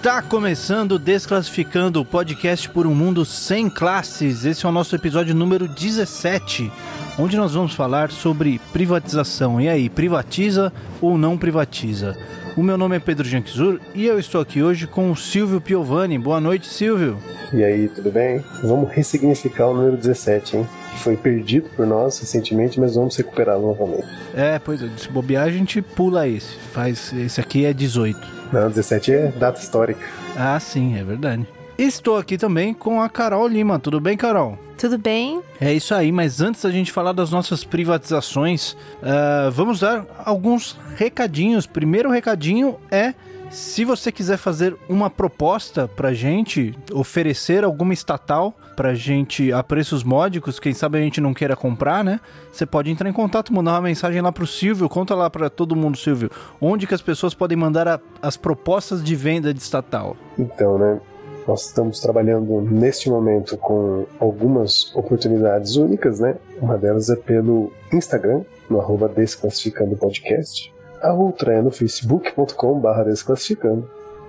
Está começando Desclassificando o podcast por um mundo sem classes. Esse é o nosso episódio número 17, onde nós vamos falar sobre privatização. E aí, privatiza ou não privatiza? O meu nome é Pedro Janquizur e eu estou aqui hoje com o Silvio Piovani. Boa noite, Silvio. E aí, tudo bem? Vamos ressignificar o número 17, hein? Que foi perdido por nós recentemente, mas vamos recuperá-lo novamente. É, pois é, se bobear a gente pula esse. Faz, esse aqui é 18. Não, 17 é data histórica. Ah, sim, é verdade. Estou aqui também com a Carol Lima. Tudo bem, Carol? Tudo bem? É isso aí, mas antes da gente falar das nossas privatizações, uh, vamos dar alguns recadinhos. Primeiro recadinho é se você quiser fazer uma proposta pra gente, oferecer alguma estatal pra gente a preços módicos, quem sabe a gente não queira comprar, né? Você pode entrar em contato, mandar uma mensagem lá pro Silvio, conta lá pra todo mundo, Silvio, onde que as pessoas podem mandar a, as propostas de venda de estatal. Então, né? Nós estamos trabalhando neste momento com algumas oportunidades únicas, né? Uma delas é pelo Instagram, no arroba Desclassificando Podcast a outra é no facebook.com.br desclassificando.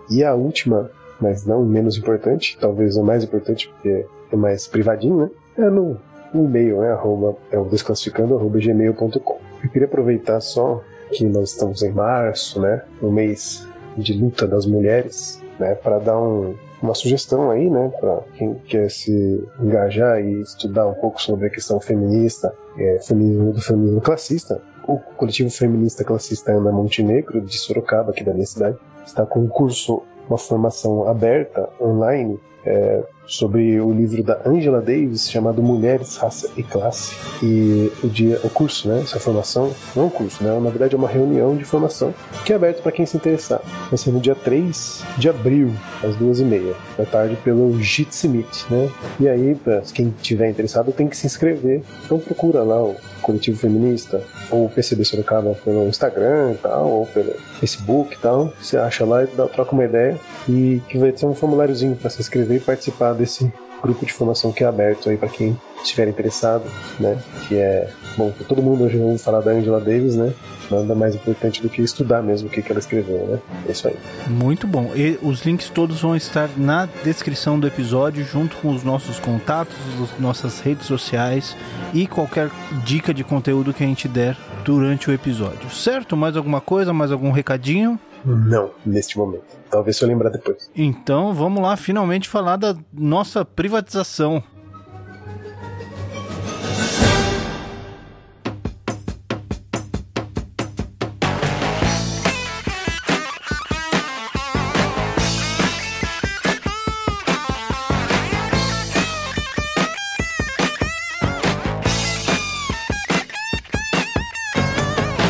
E a última, mas não menos importante, talvez a mais importante porque é mais privadinho, né? É no e-mail, né? Arroba, é o desclassificando, arroba gmail.com. Eu queria aproveitar só que nós estamos em março, né? Um mês de luta das mulheres, né? Para dar um, uma sugestão aí, né? Para quem quer se engajar e estudar um pouco sobre a questão feminista, é, feminismo do feminismo classista, o coletivo feminista classista Ana Montenegro, de Sorocaba, aqui da minha cidade, está com um curso, uma formação aberta, online, é, sobre o livro da Angela Davis chamado Mulheres, Raça e Classe. E o dia, o curso, né, essa formação, não é um curso, né, na verdade é uma reunião de formação que é aberto para quem se interessar. Vai ser no dia 3 de abril, às duas e meia da tarde, pelo Jitsi Meet, né? E aí, para quem tiver interessado, tem que se inscrever. Então procura lá o Coletivo Feminista, ou o PCB Sorocaba pelo Instagram e tal, ou pelo Facebook e tal. Você acha lá e dá, troca uma ideia. E que vai ter um formuláriozinho para se inscrever participar desse grupo de formação que é aberto aí para quem estiver interessado, né? Que é, bom, todo mundo hoje ouve falar da Angela Davis, né? Nada mais importante do que estudar mesmo o que, que ela escreveu, né? É isso aí. Muito bom. E os links todos vão estar na descrição do episódio, junto com os nossos contatos, as nossas redes sociais e qualquer dica de conteúdo que a gente der durante o episódio. Certo? Mais alguma coisa? Mais algum recadinho? Não, neste momento. Talvez se eu lembrar depois. Então vamos lá finalmente falar da nossa privatização.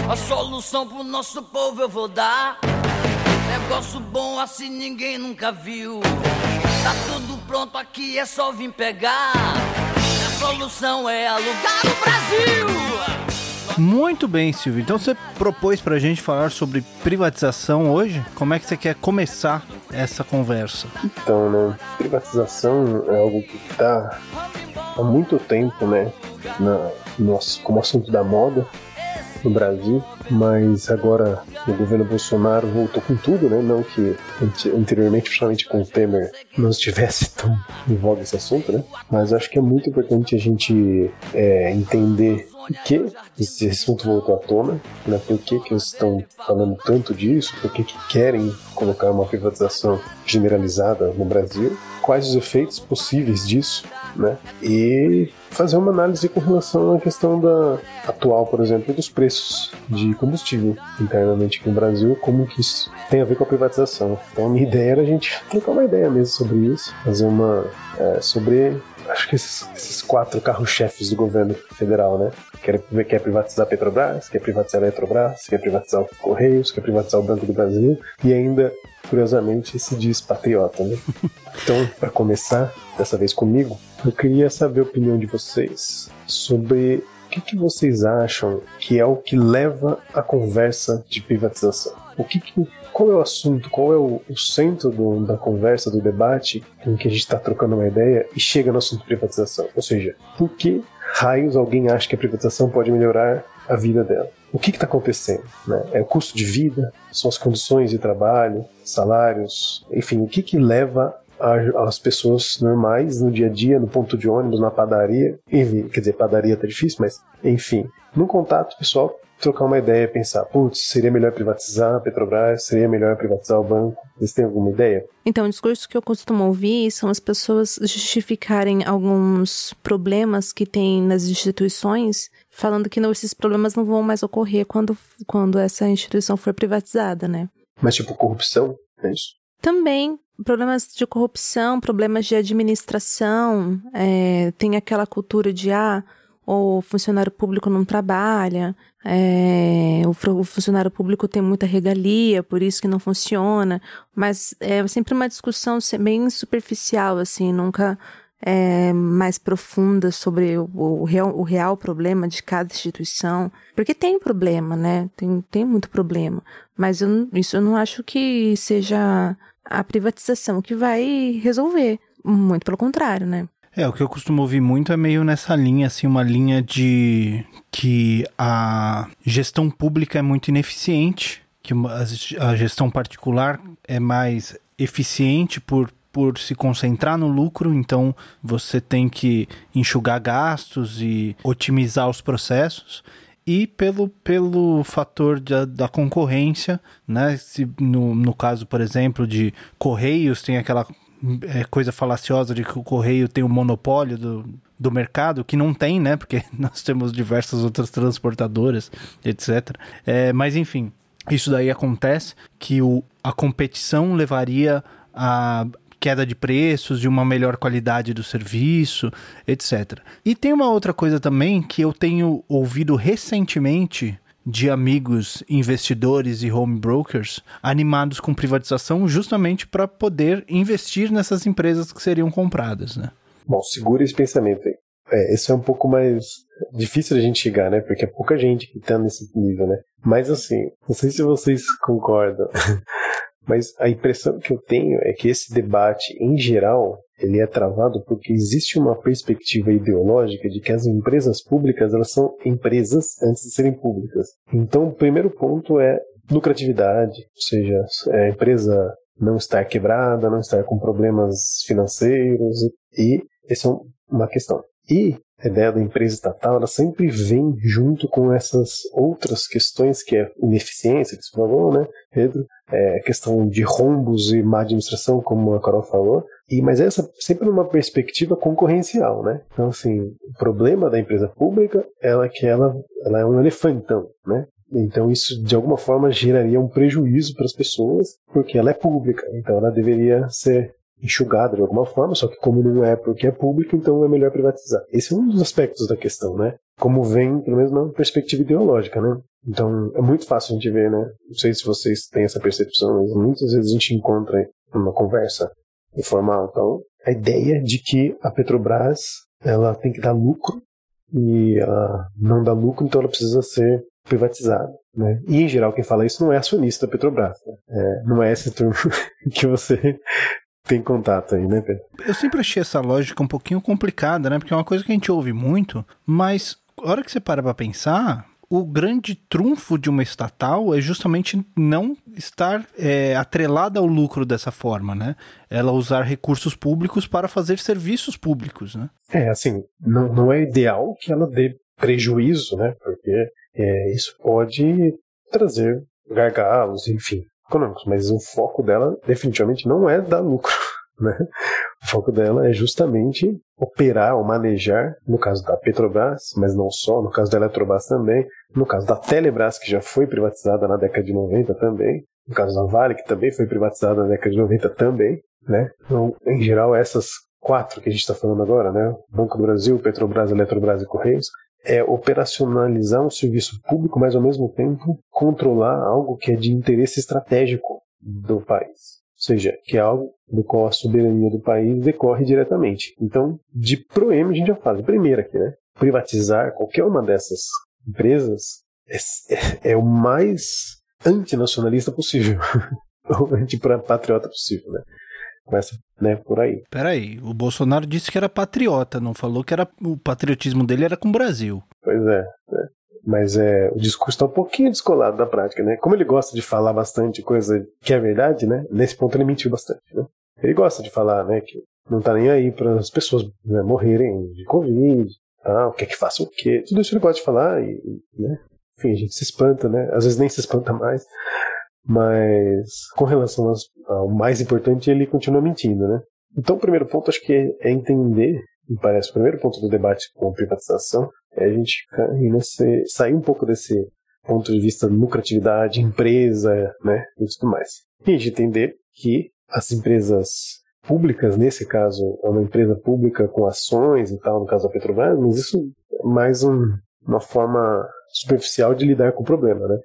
A solução pro nosso povo eu vou dar. Negócio bom assim ninguém nunca viu. Tá tudo pronto aqui, é só vir pegar. A solução é alugar o Brasil. Muito bem, Silvio. Então você propôs pra gente falar sobre privatização hoje? Como é que você quer começar essa conversa? Então, né? Privatização é algo que tá há muito tempo, né? Na, nosso, como assunto da moda no Brasil, mas agora o governo Bolsonaro voltou com tudo, né? Não que anteriormente, principalmente com o Temer, não estivesse tão em voga esse assunto, né? Mas acho que é muito importante a gente é, entender que esse assunto voltou à tona, né? Por que, que eles estão falando tanto disso, por que, que querem colocar uma privatização generalizada no Brasil, quais os efeitos possíveis disso, né? E fazer uma análise com relação à questão da atual, por exemplo, dos preços de combustível internamente aqui no Brasil, como que isso tem a ver com a privatização. Então a minha ideia era a gente trocar uma ideia mesmo sobre isso, fazer uma é, sobre acho que esses, esses quatro carros-chefes do governo federal, né? Quer, quer privatizar a Petrobras, quer privatizar a Eletrobras, quer privatizar o Correios, quer privatizar o Banco do Brasil e ainda, curiosamente, se diz patriota, né? Então, para começar, dessa vez comigo, eu queria saber a opinião de vocês sobre o que, que vocês acham que é o que leva a conversa de privatização. O que, que qual é o assunto, qual é o, o centro do, da conversa, do debate em que a gente está trocando uma ideia e chega no assunto privatização? Ou seja, por que raios alguém acha que a privatização pode melhorar a vida dela? o que está acontecendo? Né? É o custo de vida? São as condições de trabalho, salários? Enfim, o que, que leva as pessoas normais no dia a dia, no ponto de ônibus, na padaria, enfim, quer dizer, padaria tá difícil, mas enfim, no contato pessoal, trocar uma ideia, pensar, putz, seria melhor privatizar a Petrobras, seria melhor privatizar o banco. Vocês têm alguma ideia? Então, o discurso que eu costumo ouvir são as pessoas justificarem alguns problemas que tem nas instituições, falando que não, esses problemas não vão mais ocorrer quando, quando essa instituição for privatizada, né? Mas tipo corrupção, é isso? Também, problemas de corrupção, problemas de administração, é, tem aquela cultura de ah, o funcionário público não trabalha, é, o, o, funcionário público tem muita regalia, por isso que não funciona, mas é sempre uma discussão bem superficial, assim, nunca é, mais profunda sobre o, o, real, o real problema de cada instituição, porque tem problema, né? Tem, tem muito problema, mas eu, isso eu não acho que seja a privatização que vai resolver. Muito pelo contrário, né? É, o que eu costumo ouvir muito é meio nessa linha, assim, uma linha de que a gestão pública é muito ineficiente, que a gestão particular é mais eficiente por, por se concentrar no lucro, então você tem que enxugar gastos e otimizar os processos e pelo, pelo fator de, da concorrência, né? Se no, no caso, por exemplo, de Correios, tem aquela é, coisa falaciosa de que o Correio tem o monopólio do, do mercado, que não tem, né? Porque nós temos diversas outras transportadoras, etc. É, mas enfim, isso daí acontece que o, a competição levaria a, queda de preços, de uma melhor qualidade do serviço, etc. E tem uma outra coisa também que eu tenho ouvido recentemente de amigos investidores e home brokers animados com privatização justamente para poder investir nessas empresas que seriam compradas, né? Bom, segura esse pensamento aí. É, esse é um pouco mais difícil a gente chegar, né? Porque é pouca gente que está nesse nível, né? Mas assim, não sei se vocês concordam, Mas a impressão que eu tenho é que esse debate, em geral, ele é travado porque existe uma perspectiva ideológica de que as empresas públicas elas são empresas antes de serem públicas. Então, o primeiro ponto é lucratividade, ou seja, a empresa não estar quebrada, não estar com problemas financeiros e essa é uma questão. E a ideia da empresa estatal ela sempre vem junto com essas outras questões que é ineficiência que você falou, né, Pedro? É, questão de rombos e má administração, como a Carol falou, e mas essa sempre numa perspectiva concorrencial, né? Então assim, o problema da empresa pública é que ela, ela é um elefantão, né? Então isso de alguma forma geraria um prejuízo para as pessoas, porque ela é pública, então ela deveria ser enxugada de alguma forma, só que como não é porque é público, então é melhor privatizar. Esse é um dos aspectos da questão, né? Como vem, pelo menos na perspectiva ideológica, né? Então é muito fácil a gente ver, né? Não sei se vocês têm essa percepção, mas muitas vezes a gente encontra numa conversa informal, então, a ideia de que a Petrobras ela tem que dar lucro e ela não dá lucro, então ela precisa ser privatizada. Né? E em geral quem fala isso não é acionista da Petrobras. Né? É, não é esse turno que você tem contato aí, né, Pedro? Eu sempre achei essa lógica um pouquinho complicada, né? Porque é uma coisa que a gente ouve muito, mas a hora que você para pra pensar, o grande trunfo de uma estatal é justamente não estar é, atrelada ao lucro dessa forma, né? Ela usar recursos públicos para fazer serviços públicos, né? É, assim, não, não é ideal que ela dê prejuízo, né? Porque é, isso pode trazer gargalos, enfim econômicos, mas o foco dela definitivamente não é dar lucro. Né? O foco dela é justamente operar ou manejar, no caso da Petrobras, mas não só, no caso da Eletrobras também, no caso da Telebrás, que já foi privatizada na década de 90 também, no caso da Vale, que também foi privatizada na década de 90 também, né? Então, em geral, essas quatro que a gente está falando agora, né? Banco do Brasil, Petrobras, Eletrobras e Correios, é operacionalizar um serviço público, mas ao mesmo tempo controlar algo que é de interesse estratégico do país. Ou seja, que é algo do qual a soberania do país decorre diretamente. Então, de proem a gente já fala, primeira aqui, né? Privatizar qualquer uma dessas empresas é, é, é o mais antinacionalista possível. ou antipatriota possível, né? Começa, né, por aí. Peraí, o Bolsonaro disse que era patriota, não falou que era o patriotismo dele era com o Brasil. Pois é, né? Mas é, o discurso está um pouquinho descolado da prática, né? Como ele gosta de falar bastante coisa que é verdade, né? Nesse ponto ele mentiu bastante, né? Ele gosta de falar, né, que não tá nem aí para as pessoas né, morrerem de Covid, ah, o que é que faça o quê? Tudo isso ele gosta de falar e, né? Enfim, a gente se espanta, né? Às vezes nem se espanta mais. Mas com relação ao mais importante, ele continua mentindo, né? Então, o primeiro ponto acho que é entender, me parece, o primeiro ponto do debate com a privatização é a gente nesse, sair um pouco desse ponto de vista de lucratividade, empresa, né, e tudo mais. E a gente entender que as empresas públicas, nesse caso, é uma empresa pública com ações e tal, no caso da Petrobras, mas isso é mais um, uma forma superficial de lidar com o problema, né?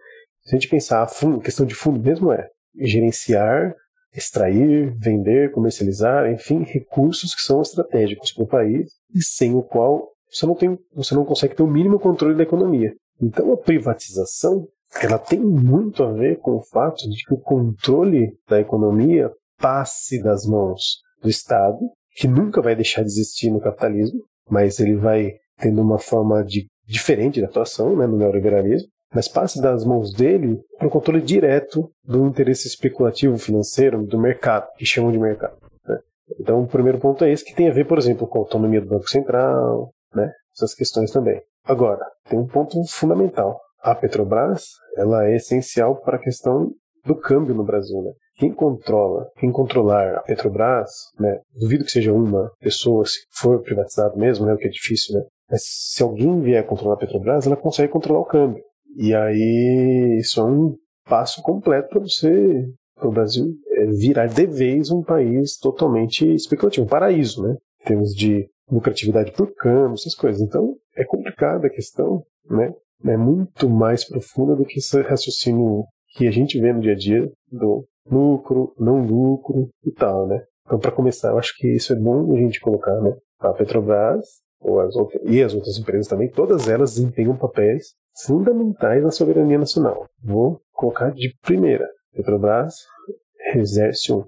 Se a gente pensar a fundo, questão de fundo mesmo é gerenciar, extrair, vender, comercializar, enfim, recursos que são estratégicos para o país e sem o qual você não tem, você não consegue ter o mínimo controle da economia. Então a privatização, ela tem muito a ver com o fato de que o controle da economia passe das mãos do Estado, que nunca vai deixar de existir no capitalismo, mas ele vai tendo uma forma de, diferente de atuação né, no neoliberalismo, mas passe das mãos dele para o controle direto do interesse especulativo financeiro do mercado, que chamam de mercado. Né? Então, o primeiro ponto é esse, que tem a ver, por exemplo, com a autonomia do Banco Central, né? essas questões também. Agora, tem um ponto fundamental. A Petrobras ela é essencial para a questão do câmbio no Brasil. Né? Quem controla, quem controlar a Petrobras, né, duvido que seja uma pessoa, se for privatizado mesmo, né, o que é difícil, né, mas se alguém vier controlar a Petrobras, ela consegue controlar o câmbio. E aí isso é um passo completo para você, para o Brasil é, virar de vez um país totalmente especulativo, um paraíso, né? Em termos de lucratividade por câmbio, essas coisas. Então é complicada a questão, né? É muito mais profunda do que esse raciocínio que a gente vê no dia a dia do lucro, não lucro e tal, né? Então, para começar, eu acho que isso é bom a gente colocar, né? A Petrobras ou as outras, e as outras empresas também, todas elas desempenham papéis fundamentais na soberania nacional. Vou colocar de primeira. Petrobras exerce um,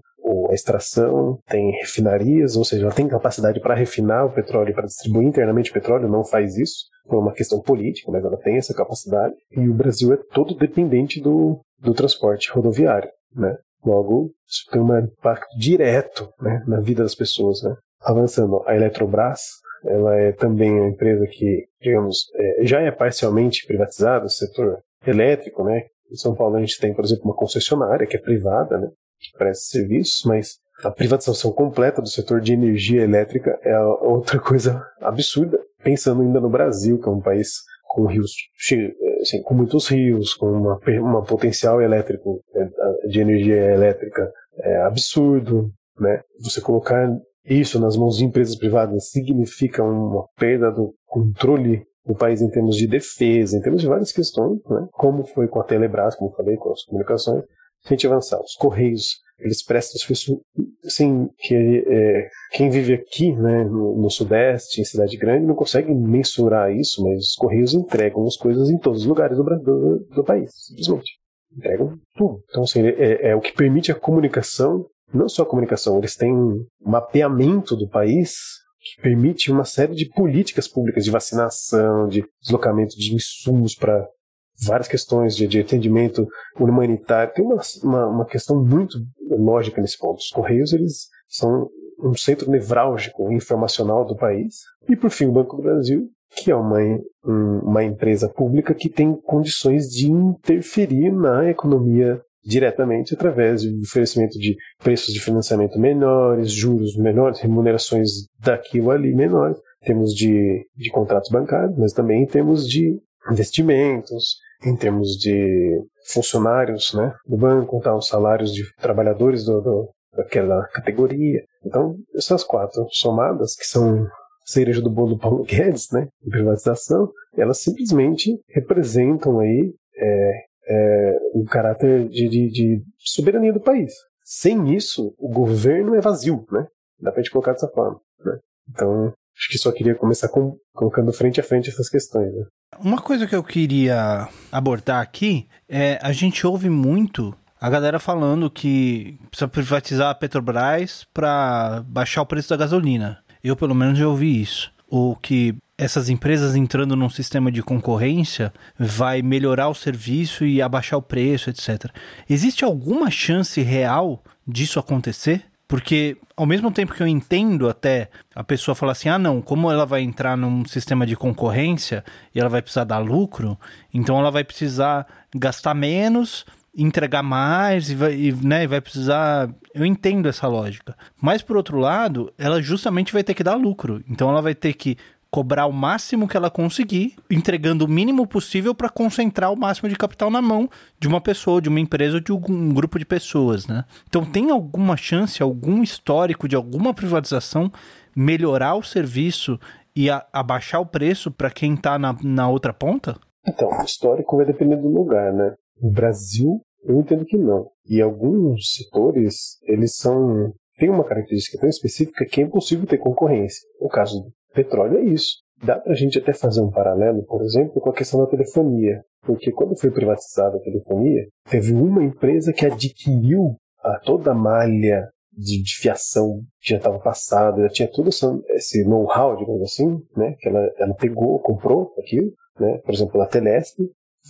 a extração, tem refinarias, ou seja, ela tem capacidade para refinar o petróleo, para distribuir internamente o petróleo, não faz isso por uma questão política, mas ela tem essa capacidade. E o Brasil é todo dependente do, do transporte rodoviário, né? Logo, isso tem um impacto direto né, na vida das pessoas. Né? Avançando, a Eletrobras ela é também uma empresa que, digamos, é, já é parcialmente privatizada, o setor elétrico, né? Em São Paulo a gente tem, por exemplo, uma concessionária que é privada, né? Que presta serviços, mas a privatização completa do setor de energia elétrica é outra coisa absurda. Pensando ainda no Brasil, que é um país com rios, assim, com muitos rios, com uma, uma potencial elétrico né, de energia elétrica é absurdo, né? Você colocar isso nas mãos de empresas privadas significa uma perda do controle do país em termos de defesa, em termos de várias questões, né? como foi com a Telebrás, como falei, com as comunicações. Se a gente avançar, os Correios, eles prestam serviço, assim, que é, quem vive aqui, né, no, no, Sudeste, em cidade grande, não consegue mensurar isso, mas os Correios entregam as coisas em todos os lugares do, do, do país, simplesmente. Entregam tudo. Então, assim, é, é o que permite a comunicação não só a comunicação, eles têm um mapeamento do país que permite uma série de políticas públicas de vacinação, de deslocamento de insumos para várias questões de, de, atendimento humanitário. Tem uma, uma, uma, questão muito lógica nesse ponto. Os Correios eles são um centro nevrálgico informacional do país. E, por fim, o Banco do Brasil, que é uma, um, uma empresa pública que tem condições de interferir na economia diretamente através do oferecimento de preços de financiamento menores, juros menores, remunerações daquilo ali menores. Temos de, de contratos bancários, mas também temos de investimentos, em termos de funcionários né, do banco, tá, os salários de trabalhadores do, do, daquela categoria. Então, essas quatro somadas, que são cereja do bolo do Paulo Guedes, né, privatização, elas simplesmente representam aí é, é, o caráter de, de, de, soberania do país. Sem isso, o governo é vazio, né? Dá pra gente colocar dessa forma. Né? Então, acho que só queria começar com, colocando frente a frente essas questões. Né? Uma coisa que eu queria abordar aqui é a gente ouve muito a galera falando que precisa privatizar a Petrobras para baixar o preço da gasolina. Eu, pelo menos, já ouvi isso. O que essas empresas entrando num sistema de concorrência vai melhorar o serviço e abaixar o preço, etc. Existe alguma chance real disso acontecer? Porque ao mesmo tempo que eu entendo até a pessoa falar assim: ah, não, como ela vai entrar num sistema de concorrência e ela vai precisar dar lucro, então ela vai precisar gastar menos, entregar mais e vai, e, né, vai precisar. Eu entendo essa lógica. Mas por outro lado, ela justamente vai ter que dar lucro. Então ela vai ter que cobrar o máximo que ela conseguir, entregando o mínimo possível para concentrar o máximo de capital na mão de uma pessoa, de uma empresa ou de um grupo de pessoas, né? Então tem alguma chance, algum histórico de alguma privatização melhorar o serviço e abaixar o preço para quem está na, na outra ponta? Então, o histórico vai depender do lugar, né? O Brasil, eu entendo que não. E alguns setores, eles são tem uma característica tão específica que é impossível ter concorrência. O caso petróleo é isso. Dá para a gente até fazer um paralelo, por exemplo, com a questão da telefonia. Porque quando foi privatizada a telefonia, teve uma empresa que adquiriu a toda a malha de, de fiação que já estava passada, já tinha todo esse know-how, digamos assim, né? Que ela, ela pegou, comprou aquilo, né? Por exemplo, a Telesp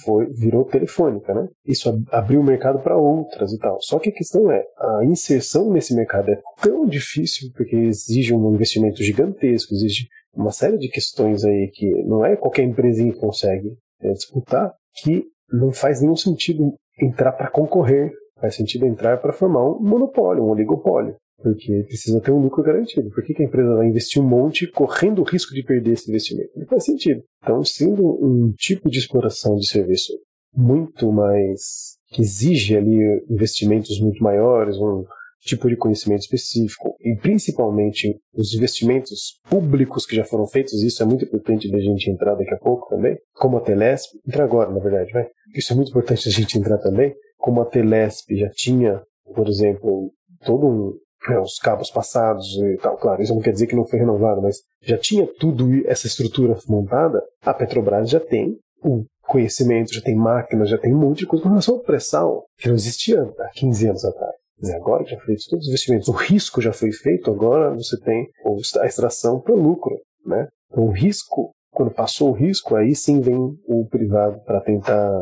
foi virou telefônica, né? Isso abriu o mercado para outras e tal. Só que a questão é, a inserção nesse mercado é tão difícil porque exige um investimento gigantesco, exige uma série de questões aí que não é qualquer empresinha que consegue é, disputar, que não faz nenhum sentido entrar para concorrer, faz sentido entrar para formar um monopólio, um oligopólio, porque precisa ter um lucro garantido. Por que, que a empresa vai investir um monte correndo o risco de perder esse investimento? Não faz sentido. Então, sendo um tipo de exploração de serviço muito mais que exige ali investimentos muito maiores, um tipo de conhecimento específico e principalmente os investimentos públicos que já foram feitos, isso é muito importante da gente entrar daqui a pouco também, como a Telesp, entrar agora na verdade, vai. Isso é muito importante a gente entrar também, como a Telesp já tinha, por exemplo, todo um os cabos passados e tal, claro, isso não quer dizer que não foi renovado, mas já tinha tudo essa estrutura montada, a Petrobras já tem o conhecimento, já tem máquinas, já tem um monte de coisa com relação ao pré-sal, que não existia há 15 anos atrás agora já fez todos os investimentos, o risco já foi feito, agora você tem a extração para lucro. Né? Então, o risco, quando passou o risco, aí sim vem o privado para tentar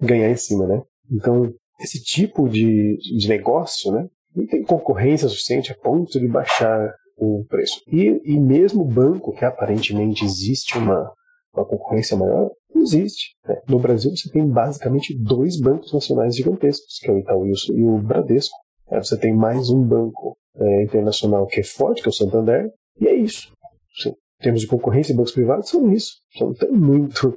ganhar em cima. Né? Então, esse tipo de, de negócio né, não tem concorrência suficiente a ponto de baixar o preço. E, e mesmo o banco, que aparentemente existe uma, uma concorrência maior, não existe. Né? No Brasil você tem basicamente dois bancos nacionais gigantescos, que é o Itaú e o Bradesco. É, você tem mais um banco é, internacional que é forte, que é o Santander, e é isso. Sim. Em termos de concorrência, bancos privados são isso. Não tem muito,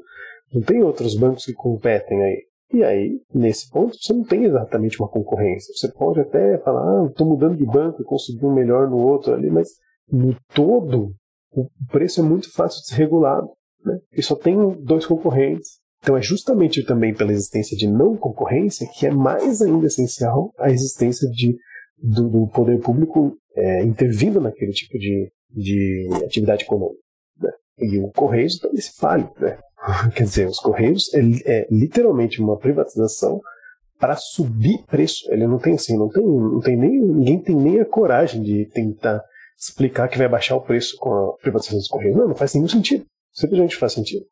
não tem outros bancos que competem aí. E aí, nesse ponto, você não tem exatamente uma concorrência. Você pode até falar, ah, estou mudando de banco e consegui um melhor no outro ali, mas no todo, o preço é muito fácil de ser regulado. Né? E só tem dois concorrentes. Então é justamente também pela existência de não concorrência que é mais ainda essencial a existência de, do, do poder público é, intervindo naquele tipo de, de atividade econômica. E o Correios também se fale. Né? Quer dizer, os Correios é, é literalmente uma privatização para subir preço. Ele não tem assim, não tem, não tem nem ninguém tem nem a coragem de tentar explicar que vai baixar o preço com a privatização dos Correios. Não, não faz nenhum sentido. Simplesmente faz sentido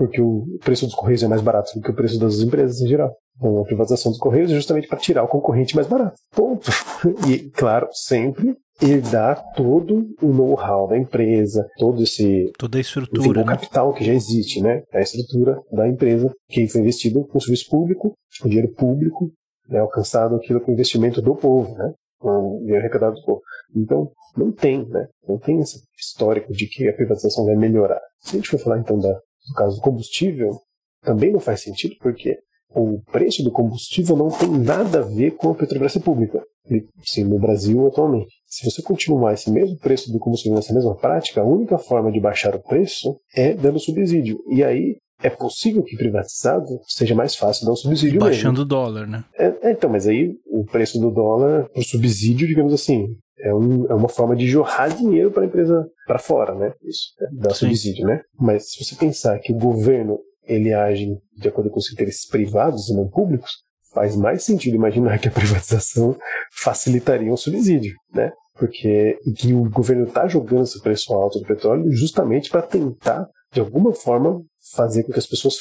porque o preço dos Correios é mais barato do que o preço das empresas em geral. Então, a privatização dos Correios é justamente para tirar o concorrente mais barato. Ponto. E, claro, sempre herdar todo o know-how da empresa, todo esse toda a estrutura, enfim, né? o capital que já existe, né? A estrutura da empresa que foi investido com serviço público, com dinheiro público, né? alcançado aquilo com investimento do povo, né? Com dinheiro arrecadado do povo. Então, não tem, né? Não tem esse histórico de que a privatização vai melhorar. Se a gente for falar então da no caso do combustível, também não faz sentido, porque o preço do combustível não tem nada a ver com a Petrobras pública. Sim, no Brasil atualmente. Se você continuar esse mesmo preço do combustível nessa mesma prática, a única forma de baixar o preço é dando subsídio. E aí é possível que privatizado seja mais fácil dar um subsídio Baixando mesmo. o dólar, né? É, é, então, mas aí o preço do dólar, o subsídio, digamos assim, é, um, é uma forma de jorrar dinheiro para a empresa para fora, né? Isso, é, dar subsídio, né? Mas se você pensar que o governo ele age de acordo com os interesses privados e não públicos, faz mais sentido imaginar que a privatização facilitaria um subsídio, né? Porque que o governo está jogando esse preço alto do petróleo justamente para tentar de alguma forma, fazer com que as pessoas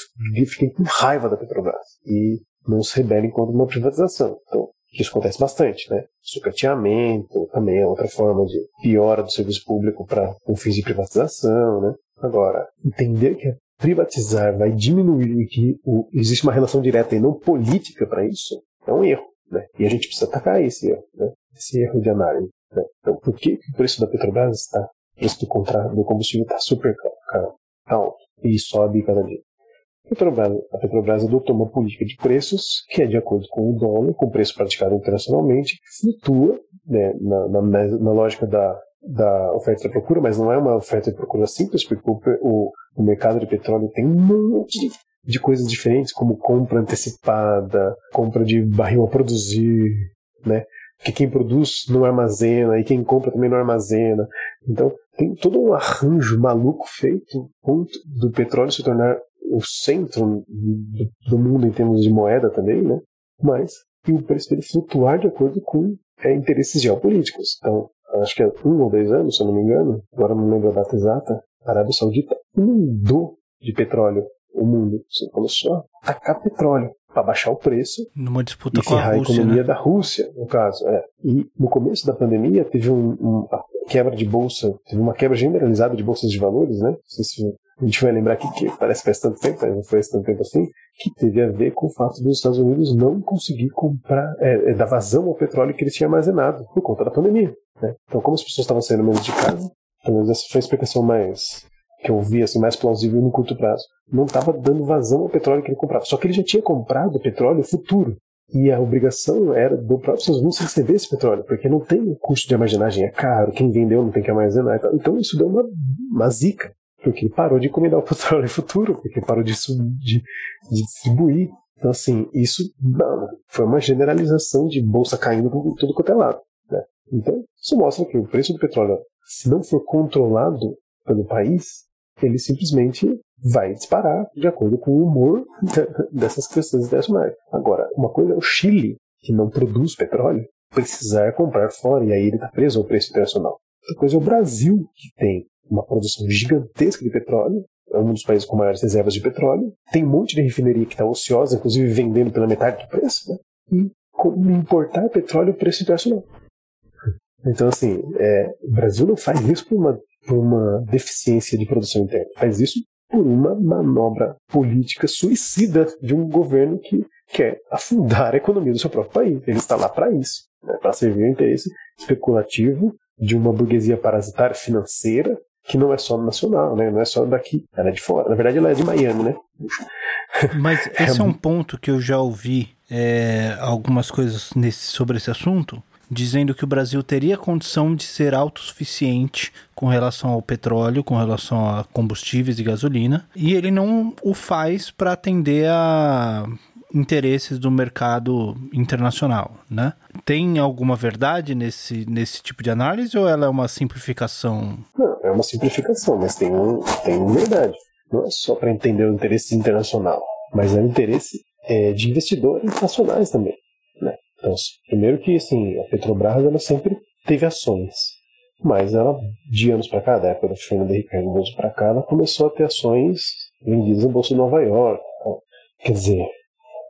fiquem com raiva da Petrobras e não se rebelem contra uma privatização. Então, isso acontece bastante, né? Sucateamento também é outra forma de piora do serviço público para com fins de privatização, né? Agora, entender que privatizar vai diminuir e que o, existe uma relação direta e não política para isso é um erro, né? E a gente precisa atacar esse erro, né? Esse erro de análise. Né? Então, por que o preço da Petrobras está, o preço do, contrato, do combustível está super caro, alto e sobe cada dia? Petrobras, a Petrobras adotou uma política de preços que é de acordo com o dólar, com o preço praticado internacionalmente, que flutua né, na, na, na, lógica da, da oferta e procura, mas não é uma oferta e procura simples, porque o, o, mercado de petróleo tem um monte de, coisas diferentes, como compra antecipada, compra de barril a produzir, né? Porque quem produz não armazena e quem compra também não armazena. Então, tem todo um arranjo maluco feito do petróleo se tornar o centro do mundo em termos de moeda também, né? Mas e o preço dele flutuar de acordo com é, interesses geopolíticos. Então, acho que é um ou dois anos, se eu não me engano, agora não lembro a data exata, a Arábia Saudita inundou de petróleo o mundo. Você começou a tacar petróleo para baixar o preço numa disputa e com a, a Rússia, economia né? da Rússia, no caso. É. E no começo da pandemia teve um, um, quebra de bolsa, teve uma quebra generalizada de bolsas de valores, né? Não sei se a gente vai lembrar aqui que parece que faz tanto tempo, mas não foi tanto tempo assim, que teve a ver com o fato dos Estados Unidos não conseguir comprar, é, é, dar vazão ao petróleo que eles tinham armazenado por conta da pandemia. Né? Então, como as pessoas estavam saindo menos de casa, pelo menos essa foi a explicação mais que eu vi assim, mais plausível no curto prazo. Não estava dando vazão ao petróleo que ele comprava. Só que ele já tinha comprado petróleo futuro. E a obrigação era do próprio Estados Unidos receber esse petróleo, porque não tem custo de armazenagem, é caro, quem vendeu não tem que armazenar. Então isso deu uma, uma zica, porque ele parou de encomendar o petróleo futuro, porque parou de, de, de distribuir. Então, assim, isso não, foi uma generalização de bolsa caindo por tudo quanto é lado. Então, isso mostra que o preço do petróleo, se não for controlado pelo país, ele simplesmente vai disparar de acordo com o humor dessas questões internacionais. Agora, uma coisa é o Chile, que não produz petróleo, precisar comprar fora, e aí ele está preso ao preço internacional. Outra coisa é o Brasil, que tem uma produção gigantesca de petróleo, é um dos países com maiores reservas de petróleo, tem um monte de refineria que está ociosa, inclusive vendendo pela metade do preço, né? e importar petróleo preço internacional. Então, assim, é, o Brasil não faz isso por uma, por uma deficiência de produção interna, faz isso por uma manobra política suicida de um governo que quer afundar a economia do seu próprio país. Ele está lá para isso, né, para servir o interesse especulativo de uma burguesia parasitária financeira que não é só nacional, né? não é só daqui, ela é de fora. Na verdade, ela é de Miami, né? Mas esse é, é um ponto que eu já ouvi é, algumas coisas nesse, sobre esse assunto, dizendo que o Brasil teria condição de ser autossuficiente com relação ao petróleo, com relação a combustíveis e gasolina, e ele não o faz para atender a interesses do mercado internacional, né? Tem alguma verdade nesse, nesse tipo de análise ou ela é uma simplificação? Não, é uma simplificação, mas tem, um, tem verdade. Não é só para entender o interesse internacional, mas é o interesse é, de investidores nacionais também. Então, primeiro que assim, a Petrobras ela sempre teve ações, mas ela, de anos para cá, da época do Fernando Henrique Cardoso para cá, ela começou a ter ações vendidas na Bolsa de Nova York. Quer dizer,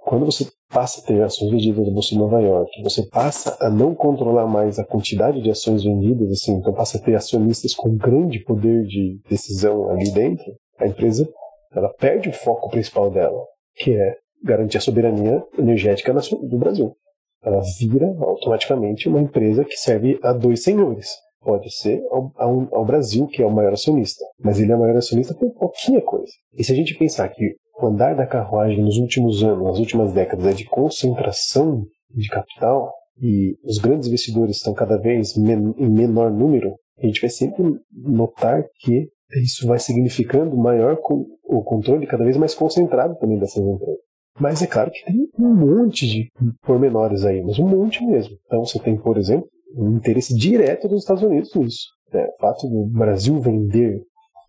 quando você passa a ter ações vendidas na Bolsa de Nova York, você passa a não controlar mais a quantidade de ações vendidas, assim, então passa a ter acionistas com grande poder de decisão ali dentro, a empresa ela perde o foco principal dela, que é garantir a soberania energética do Brasil ela vira automaticamente uma empresa que serve a dois senhores. Pode ser ao, ao, ao, Brasil, que é o maior acionista, mas ele é o maior acionista por pouquinha coisa. E se a gente pensar que o andar da carruagem nos últimos anos, nas últimas décadas, é de concentração de capital, e os grandes investidores estão cada vez men em menor número, a gente vai sempre notar que isso vai significando maior o controle cada vez mais concentrado também dessas empresas. Mas é claro que tem um monte de pormenores aí, mas um monte mesmo. Então você tem, por exemplo, um interesse direto dos Estados Unidos nisso. Né? O fato do Brasil vender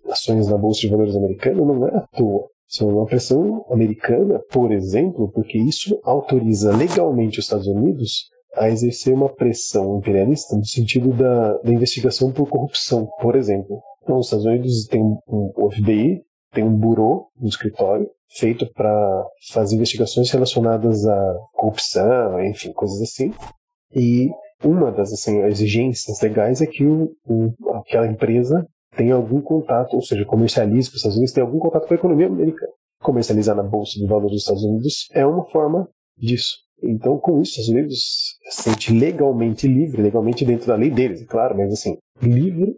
ações na Bolsa de Valores americana não é à toa. Isso é uma pressão americana, por exemplo, porque isso autoriza legalmente os Estados Unidos a exercer uma pressão imperialista no sentido da, da investigação por corrupção, por exemplo. Então, os Estados Unidos têm um, o FBI, tem um burô no escritório feito para fazer investigações relacionadas à corrupção, enfim, coisas assim. E uma das assim, exigências legais é que o, o, aquela empresa tenha algum contato, ou seja, comercialize para os Estados Unidos, tenha algum contato com a economia americana. Comercializar na Bolsa de Valores dos Estados Unidos é uma forma disso. Então, com isso, os Estados Unidos se sente legalmente livre, legalmente dentro da lei deles, é claro, mas assim, livre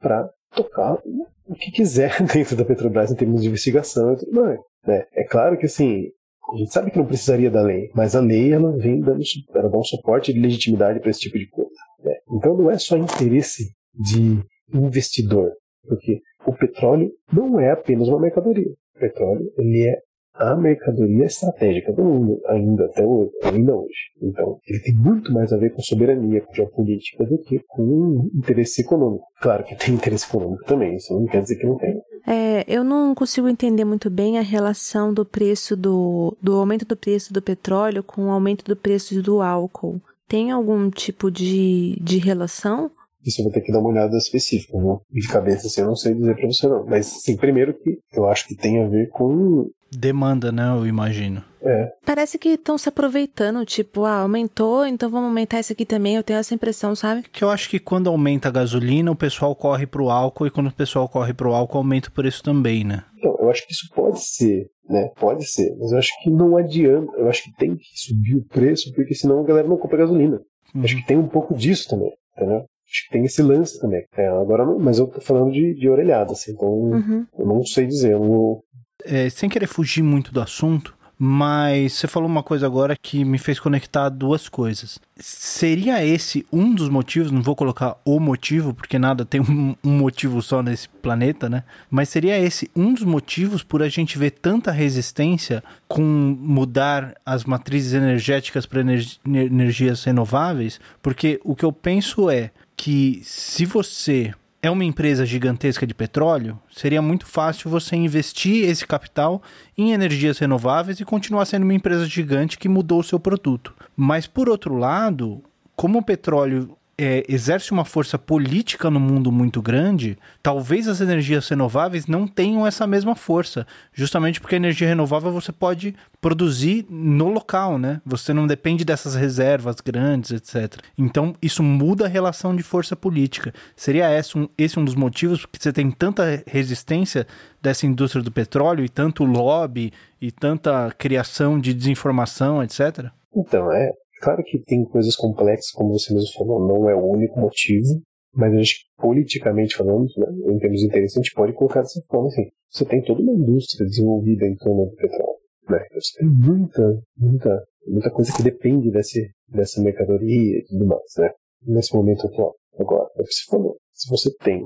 para tocar o que quiser dentro da Petrobras em termos de investigação e tudo mais. Né? É claro que assim, a gente sabe que não precisaria da lei, mas a lei ela vem dando, ela dá um suporte de legitimidade para esse tipo de coisa. Né? Então não é só interesse de investidor, porque o petróleo não é apenas uma mercadoria. O petróleo ele é a mercadoria estratégica do mundo, ainda até hoje, ainda hoje. Então, ele tem muito mais a ver com soberania, com geopolítica, do que com interesse econômico. Claro que tem interesse econômico também, isso não quer dizer que não tem. É, eu não consigo entender muito bem a relação do preço do, do aumento do preço do petróleo com o aumento do preço do álcool. Tem algum tipo de, de relação? Isso eu vou ter que dar uma olhada específica, né? De cabeça assim, eu não sei dizer pra você não. Mas, assim, primeiro que eu acho que tem a ver com demanda, né? Eu imagino. É. Parece que estão se aproveitando, tipo, ah, aumentou, então vamos aumentar isso aqui também. Eu tenho essa impressão, sabe? Que eu acho que quando aumenta a gasolina, o pessoal corre pro álcool, e quando o pessoal corre pro álcool, aumenta o preço também, né? Então, eu acho que isso pode ser, né? Pode ser, mas eu acho que não adianta. Eu acho que tem que subir o preço, porque senão a galera não compra gasolina. Uhum. Acho que tem um pouco disso também, entendeu? Acho que tem esse lance também. É, agora, não, mas eu tô falando de, de orelhada, assim, então uhum. eu não sei dizer, eu não, é, sem querer fugir muito do assunto, mas você falou uma coisa agora que me fez conectar duas coisas. Seria esse um dos motivos, não vou colocar o motivo, porque nada tem um, um, motivo só nesse planeta, né? Mas seria esse um dos motivos por a gente ver tanta resistência com mudar as matrizes energéticas para energi energias renováveis? Porque o que eu penso é que se você é uma empresa gigantesca de petróleo, seria muito fácil você investir esse capital em energias renováveis e continuar sendo uma empresa gigante que mudou o seu produto. Mas, por outro lado, como o petróleo é, exerce uma força política no mundo muito grande, talvez as energias renováveis não tenham essa mesma força, justamente porque a energia renovável você pode produzir no local, né? Você não depende dessas reservas grandes, etc. Então isso muda a relação de força política. Seria esse um, esse um dos motivos porque você tem tanta resistência dessa indústria do petróleo e tanto lobby e tanta criação de desinformação, etc. Então, é, Claro que tem coisas complexas, como você mesmo falou, não é o único motivo, mas a gente, politicamente falando, né, em termos de interesse, a gente pode colocar dessa forma assim. Você tem toda uma indústria desenvolvida em torno do petróleo. Né? Você tem muita, muita, muita coisa que depende desse, dessa mercadoria e tudo mais, né? Nesse momento atual. Agora, é o que você falou. Se você tem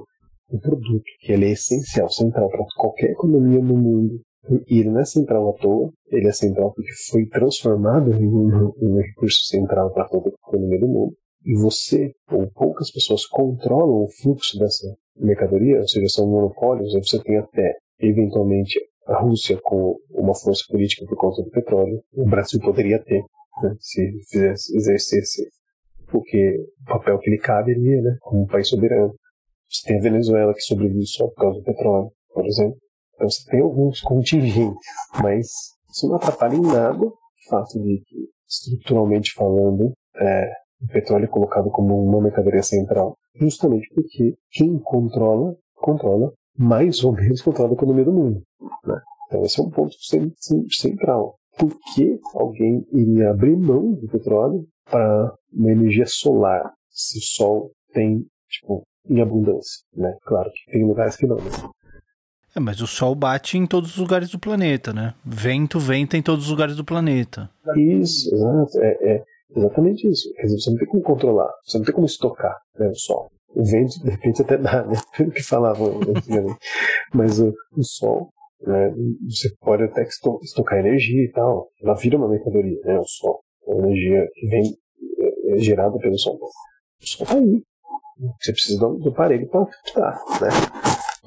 um produto que ele é essencial, central para qualquer economia no mundo, e ele não é central à toa, ele é central porque foi transformado em um, recurso central para toda a economia do mundo. E você, ou poucas pessoas, controlam o fluxo dessa mercadoria, ou seja, são monopólios, aí você tem até, eventualmente, a Rússia com uma força política por conta do petróleo. O Brasil poderia ter, né, se fizesse, exercesse porque o papel que lhe cabe ali, né, como um país soberano. Você tem a Venezuela que sobrevive só por causa do petróleo, por exemplo. Então você tem alguns contingentes, mas isso não atrapalha em nada o fato de que, estruturalmente falando, é, o petróleo é colocado como uma mercadoria central, justamente porque quem controla, controla mais ou menos controla a economia do mundo. Né? Então esse é um ponto central. Por que alguém iria abrir mão do petróleo para uma energia solar, se o sol tem, tipo, em abundância, né? Claro que tem lugares que não, mas é, mas o Sol bate em todos os lugares do planeta, né? Vento venta em todos os lugares do planeta. Isso. É, é exatamente isso. Quer dizer, você não tem como controlar, você não tem como estocar né, o Sol. O vento, de repente, até dá, né? O que falavam. Mas o, o Sol, né, você pode até estocar energia e tal. Ela vira uma mercadoria, né? O Sol. A energia que vem é, é gerada pelo Sol. O Sol tá aí. Você precisa do, do aparelho para captar, né?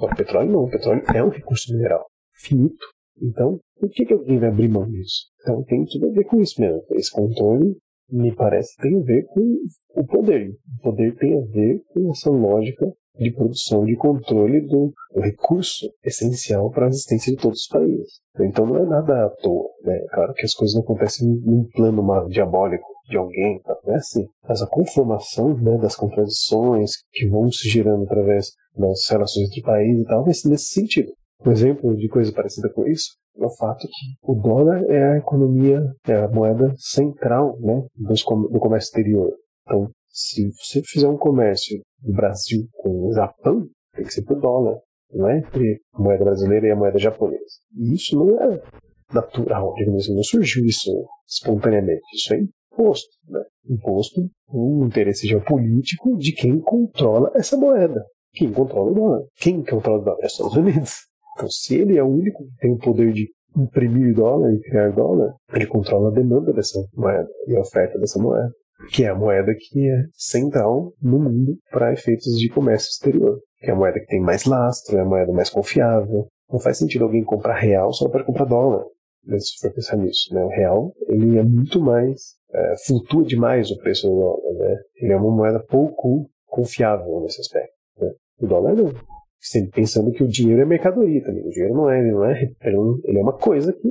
O petróleo não, petróleo é um recurso mineral finito. Então, por que, que alguém vai abrir mão disso? Então tem tudo a ver com isso mesmo. Esse controle, me parece, tem a ver com o poder. O poder tem a ver com essa lógica de produção, de controle do, recurso essencial para a existência de todos os países. Então não é nada à toa. Né? Claro que as coisas não acontecem num plano diabólico de alguém, tá? não é assim. Mas a conformação né, das contradições que vão se gerando através das relações entre países e tal, nesse sentido. Um exemplo de coisa parecida com isso é o fato que o dólar é a economia, é a moeda central né, do comércio exterior. Então, se você fizer um comércio do Brasil com o Japão, tem que ser por dólar, não é entre a moeda brasileira e a moeda japonesa. E isso não é natural, digamos assim, não surgiu isso espontaneamente. Isso é imposto, né? Imposto um interesse geopolítico de quem controla essa moeda. Quem controla o dólar? Quem controla o dólar? É os Estados Unidos. Então, se ele é o único que tem o poder de imprimir dólar e criar dólar, ele controla a demanda dessa moeda e a oferta dessa moeda, que é a moeda que é central no mundo para efeitos de comércio exterior, que é a moeda que tem mais lastro, é a moeda mais confiável. Não faz sentido alguém comprar real só para comprar dólar, né, se for pensar nisso. Né? O real ele é muito mais, é, flutua demais o preço do dólar. Né? Ele é uma moeda pouco confiável nesse aspecto. Né? O dólar não sempre pensando que o dinheiro é mercadoria também. O dinheiro não é, ele não é, ele é uma coisa que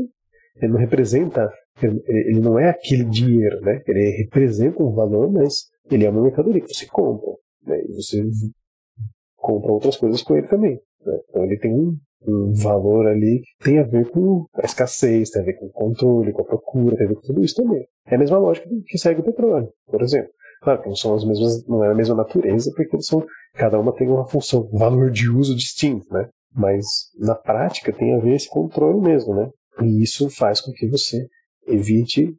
ele não representa, ele não é aquele dinheiro, né? Ele representa um valor, mas ele é uma mercadoria que você compra, né? E você compra outras coisas com ele também. Né? Então ele tem um, um valor ali que tem a ver com a escassez, tem a ver com o controle, com a procura, tem a ver com tudo isso também. É a mesma lógica que segue o petróleo, por exemplo. Claro que não são as mesmas, não é a mesma natureza, porque eles são, cada uma tem uma função, um valor de uso distinto, né? Mas na prática tem a ver esse controle mesmo, né? E isso faz com que você evite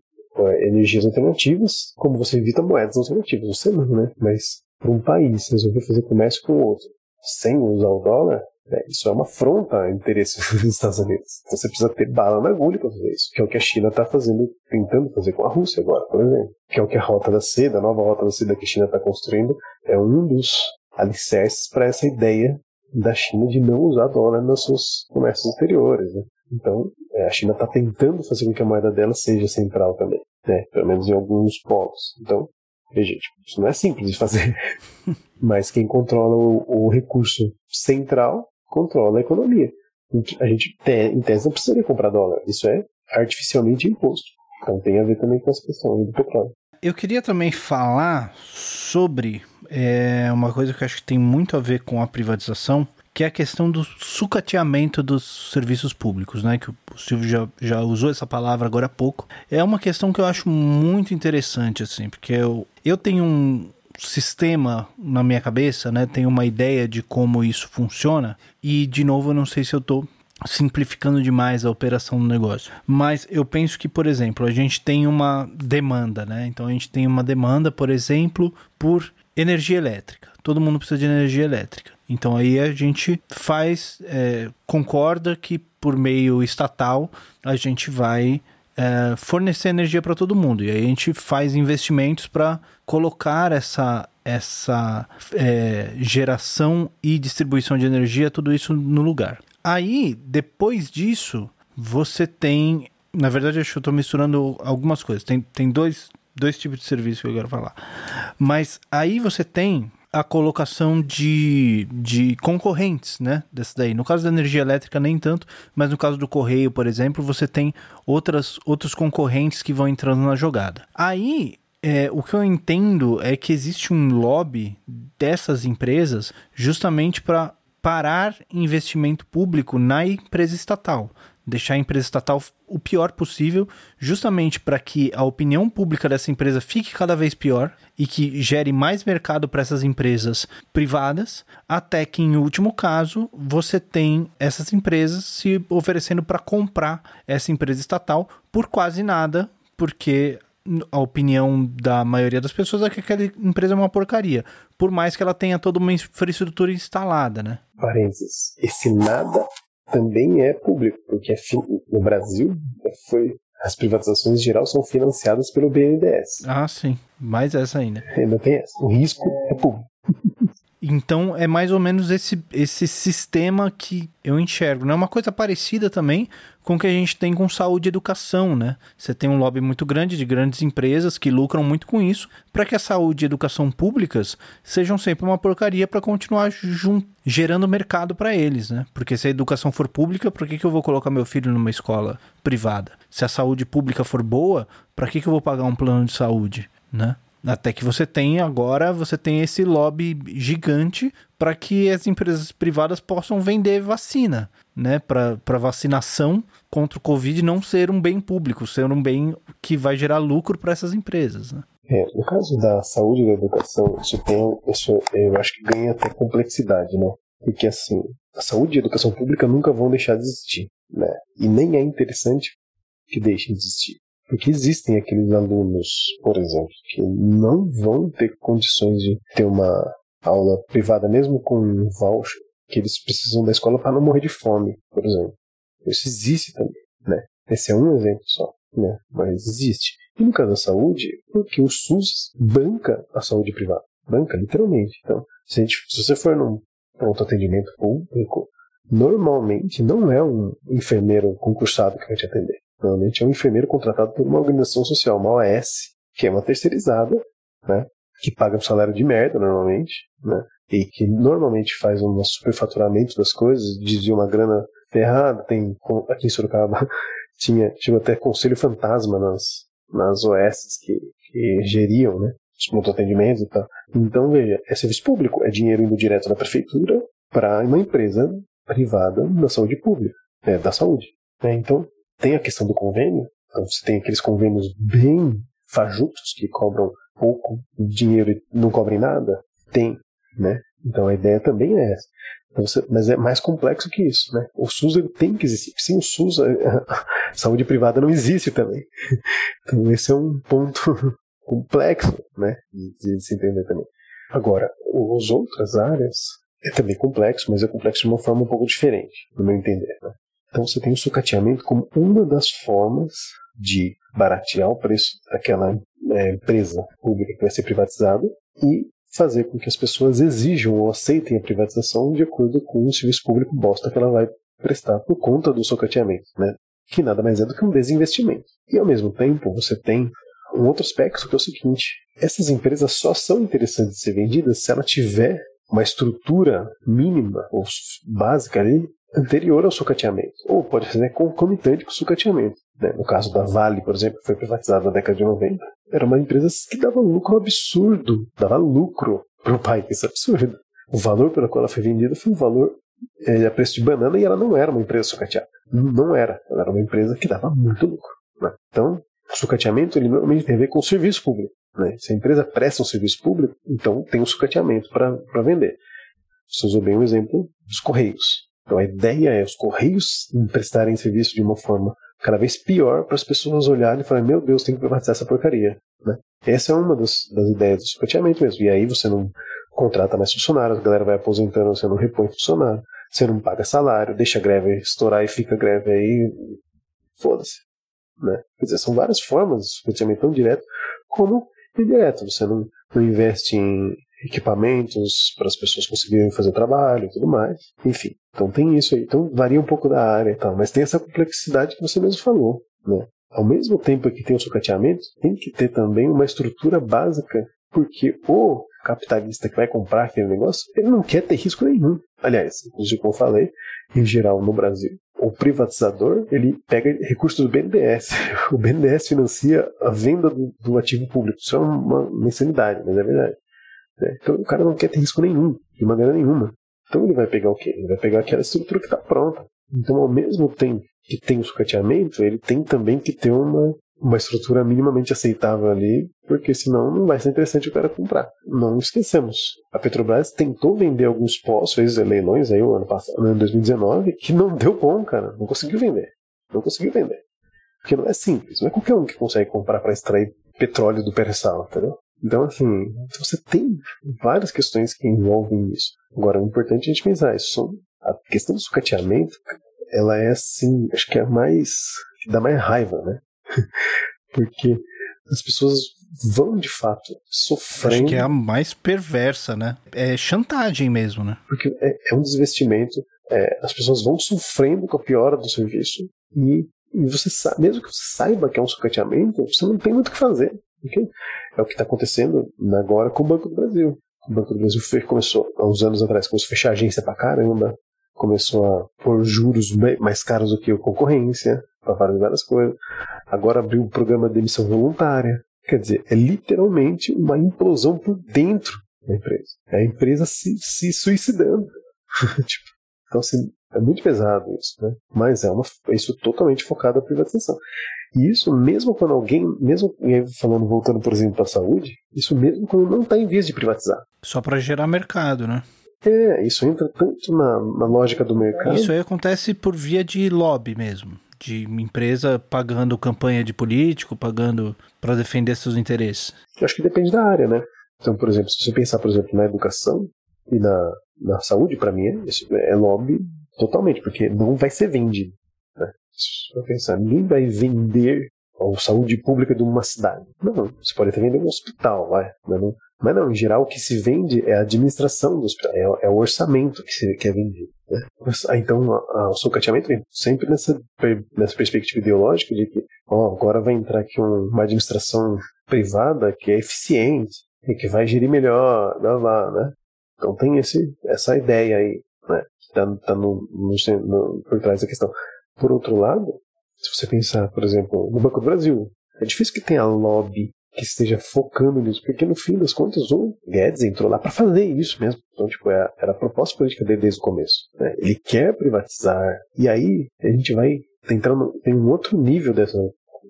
energias alternativas, como você evita moedas alternativas. Você não, né? Mas para um país resolver fazer comércio com o outro sem usar o dólar, é, isso é uma afronta a interesses dos Estados Unidos. Então você precisa ter bala na agulha para fazer isso, que é o que a China está fazendo, tentando fazer com a Rússia agora, por exemplo. Que é o que a Rota da Seda, a nova Rota da Seda que a China está construindo, é um dos alicerces para essa ideia da China de não usar dólar nos seus comércios exteriores. Né? Então, a China está tentando fazer com que a moeda dela seja central também, né? pelo menos em alguns polos. Então, veja, tipo, isso não é simples de fazer. Mas quem controla o, o recurso central controla a economia. A gente, em tese, não precisaria comprar dólar. Isso é artificialmente imposto. Então tem a ver também com essa questão do petróleo. Eu queria também falar sobre é, uma coisa que eu acho que tem muito a ver com a privatização, que é a questão do sucateamento dos serviços públicos, né? Que o Silvio já, já usou essa palavra agora há pouco. É uma questão que eu acho muito interessante, assim, porque eu, eu tenho um, sistema na minha cabeça, né? Tenho uma ideia de como isso funciona. E, de novo, eu não sei se eu estou simplificando demais a operação do negócio. Mas eu penso que, por exemplo, a gente tem uma demanda, né? Então a gente tem uma demanda, por exemplo, por energia elétrica. Todo mundo precisa de energia elétrica. Então aí a gente faz, é, concorda que por meio estatal a gente vai é, fornecer energia para todo mundo. E aí a gente faz investimentos para colocar essa, essa é, geração e distribuição de energia, tudo isso no lugar. Aí, depois disso, você tem. Na verdade, acho que eu estou misturando algumas coisas. Tem, tem dois, dois tipos de serviço que eu quero falar. Mas aí você tem a colocação de, de concorrentes, né? Dessa daí. No caso da energia elétrica, nem tanto, mas no caso do correio, por exemplo, você tem outras, outros concorrentes que vão entrando na jogada. Aí. É, o que eu entendo é que existe um lobby dessas empresas justamente para parar investimento público na empresa estatal deixar a empresa estatal o pior possível, justamente para que a opinião pública dessa empresa fique cada vez pior e que gere mais mercado para essas empresas privadas, até que em último caso você tem essas empresas se oferecendo para comprar essa empresa estatal por quase nada, porque a opinião da maioria das pessoas é que aquela empresa é uma porcaria, por mais que ela tenha toda uma infraestrutura instalada, né? Parênteses. Esse nada também é público, porque é no Brasil foi as privatizações em geral são financiadas pelo BNDES. Ah, sim. Mais essa ainda. Ainda tem essa. O risco é público. Então é mais ou menos esse, esse sistema que eu enxergo. É uma coisa parecida também com o que a gente tem com saúde e educação, né? Você tem um lobby muito grande de grandes empresas que lucram muito com isso, para que a saúde e educação públicas sejam sempre uma porcaria para continuar gerando mercado para eles, né? Porque se a educação for pública, por que, que eu vou colocar meu filho numa escola privada? Se a saúde pública for boa, para que, que eu vou pagar um plano de saúde, né? Até que você tem agora, você tem esse lobby gigante para que as empresas privadas possam vender vacina, né? Para vacinação contra o Covid não ser um bem público, ser um bem que vai gerar lucro para essas empresas. Né? É, no caso da saúde e da educação, isso tem, isso eu acho que ganha até complexidade, né? Porque assim, a saúde e a educação pública nunca vão deixar de existir, né? E nem é interessante que deixem de existir. Porque existem aqueles alunos, por exemplo, que não vão ter condições de ter uma aula privada, mesmo com um voucher, que eles precisam da escola para não morrer de fome, por exemplo. Isso existe também, né? Esse é um exemplo só, né? Mas existe. E no caso da saúde, porque o SUS banca a saúde privada. Banca, literalmente. Então, se, gente, se você for num pronto atendimento público, normalmente não é um enfermeiro concursado que vai te atender. Normalmente é um enfermeiro contratado por uma organização social, uma OS, que é uma terceirizada, né? Que paga um salário de merda normalmente, né? E que normalmente faz um superfaturamento das coisas, desvia uma grana ferrada. Tem aqui em Sorocaba tinha, tinha até conselho fantasma nas, nas OS que, que geriam, né? Os pronto atendimentos e tal. Então, veja, é serviço público, é dinheiro indo direto da prefeitura para uma empresa privada da saúde pública, é, da saúde. Né? Então, tem a questão do convênio, então você tem aqueles convênios bem fajutos que cobram pouco dinheiro e não cobrem nada. Tem, né? Então a ideia também é essa. Então, você, mas é mais complexo que isso, né? O SUS ele tem que existir. Sem o SUS, a, saúde privada não existe também. Então esse é um ponto complexo, né? De, de se entender também. Agora, as outras áreas é também complexo, mas é complexo de uma forma um pouco diferente, no meu entender. Né? Então você tem o sucateamento como uma das formas de baratear o preço daquela é, empresa pública que vai ser privatizada e fazer com que as pessoas exijam ou aceitem a privatização de acordo com o serviço público bosta que ela vai prestar por conta do sucateamento, né? que nada mais é do que um desinvestimento. E ao mesmo tempo você tem um outro aspecto que é o seguinte: essas empresas só são interessantes de ser vendidas se ela tiver uma estrutura mínima ou básica ali anterior ao sucateamento, ou pode ser né, concomitante com o sucateamento. Né? No caso da Vale, por exemplo, que foi privatizada na década de 90, era uma empresa que dava lucro absurdo, dava lucro para o país, isso é absurdo. O valor pelo qual ela foi vendida foi um valor é, a preço de banana e ela não era uma empresa sucateada. Não era. Ela era uma empresa que dava muito lucro. Né? Então, o sucateamento ele normalmente tem a ver com o serviço público. Né? Se a empresa presta um serviço público, então tem um sucateamento para vender. Você usou bem o exemplo dos Correios. Então a ideia é os Correios prestarem serviço de uma forma cada vez pior para as pessoas olharem e falarem: meu Deus, tem que privatizar essa porcaria. Né? Essa é uma das, das ideias do sucateamento mesmo. E aí você não contrata mais funcionários, a galera vai aposentando, você não repõe funcionário, você não paga salário, deixa a greve estourar e fica a greve aí. Foda-se. Né? Quer dizer, são várias formas de sucateamento, tão direto como indireto. Você não, não investe em equipamentos para as pessoas conseguirem fazer trabalho e tudo mais. Enfim, então tem isso aí. Então varia um pouco da área e tal, mas tem essa complexidade que você mesmo falou, né? Ao mesmo tempo que tem o sucateamento, tem que ter também uma estrutura básica, porque o capitalista que vai comprar aquele negócio, ele não quer ter risco nenhum. Aliás, inclusive como eu falei, em geral no Brasil, o privatizador ele pega recursos do BNDES. O BNDES financia a venda do, do ativo público. Isso é uma, uma insanidade, mas é verdade. Né? Então o cara não quer ter risco nenhum, de maneira nenhuma. Então ele vai pegar o quê? Ele vai pegar aquela estrutura que está pronta. Então, ao mesmo tempo que tem o sucateamento, ele tem também que ter uma, uma estrutura minimamente aceitável ali, porque senão não vai ser interessante o cara comprar. Não esqueçamos, a Petrobras tentou vender alguns postos, fez leilões aí o ano passado, em 2019, que não deu bom, cara. Não conseguiu vender. Não conseguiu vender. Porque não é simples, não é qualquer um que consegue comprar para extrair petróleo do pré-sal, entendeu? Então, assim, você tem várias questões que envolvem isso. Agora, é importante a gente pensar isso. A questão do sucateamento, ela é assim, acho que é mais. que dá mais raiva, né? Porque as pessoas vão de fato sofrendo. Acho que é a mais perversa, né? É chantagem mesmo, né? Porque é, é um desvestimento, é, as pessoas vão sofrendo com a piora do serviço e, e você sabe, mesmo que você saiba que é um sucateamento, você não tem muito o que fazer. Okay? É o que está acontecendo agora com o Banco do Brasil. O Banco do Brasil começou, há uns anos atrás, começou a fechar agência pra caramba, começou a pôr juros mais caros do que a concorrência, para várias, coisas. Agora abriu o um programa de emissão voluntária. Quer dizer, é literalmente uma implosão por dentro da empresa. É a empresa se, se suicidando. tipo, então, assim, é muito pesado isso, né? Mas é uma, isso totalmente focado na privatização. E isso mesmo quando alguém, mesmo falando, voltando, por exemplo, para a saúde, isso mesmo quando não está em vias de privatizar. Só para gerar mercado, né? É, isso entra tanto na, na lógica do mercado. Isso aí acontece por via de lobby mesmo. De empresa pagando campanha de político, pagando para defender seus interesses. Eu acho que depende da área, né? Então, por exemplo, se você pensar, por exemplo, na educação e na, na saúde, para mim, é, é lobby totalmente, porque não vai ser vendido. Né? Pensar, ninguém vai vender a saúde pública de uma cidade. Não, você pode até vender um hospital, vai. Mas não, mas não, em geral o que se vende é a administração do hospital, é, é o orçamento que, se, que é vendido. Né? Então a, a, o sucateamento vem sempre nessa, nessa perspectiva ideológica de que ó, agora vai entrar aqui um, uma administração privada que é eficiente e que vai gerir melhor, blá, blá, né? Então tem esse, essa ideia aí, Que tá, no, no, no, por trás da questão. Por outro lado, se você pensar, por exemplo, no Banco do Brasil, é difícil que tenha lobby que esteja focando nisso, porque no fim das contas o Guedes entrou lá para fazer isso mesmo. Então, tipo, era, é, era a proposta política dele desde o começo. Né? Ele quer privatizar, e aí a gente vai entrando, tem um outro nível dessa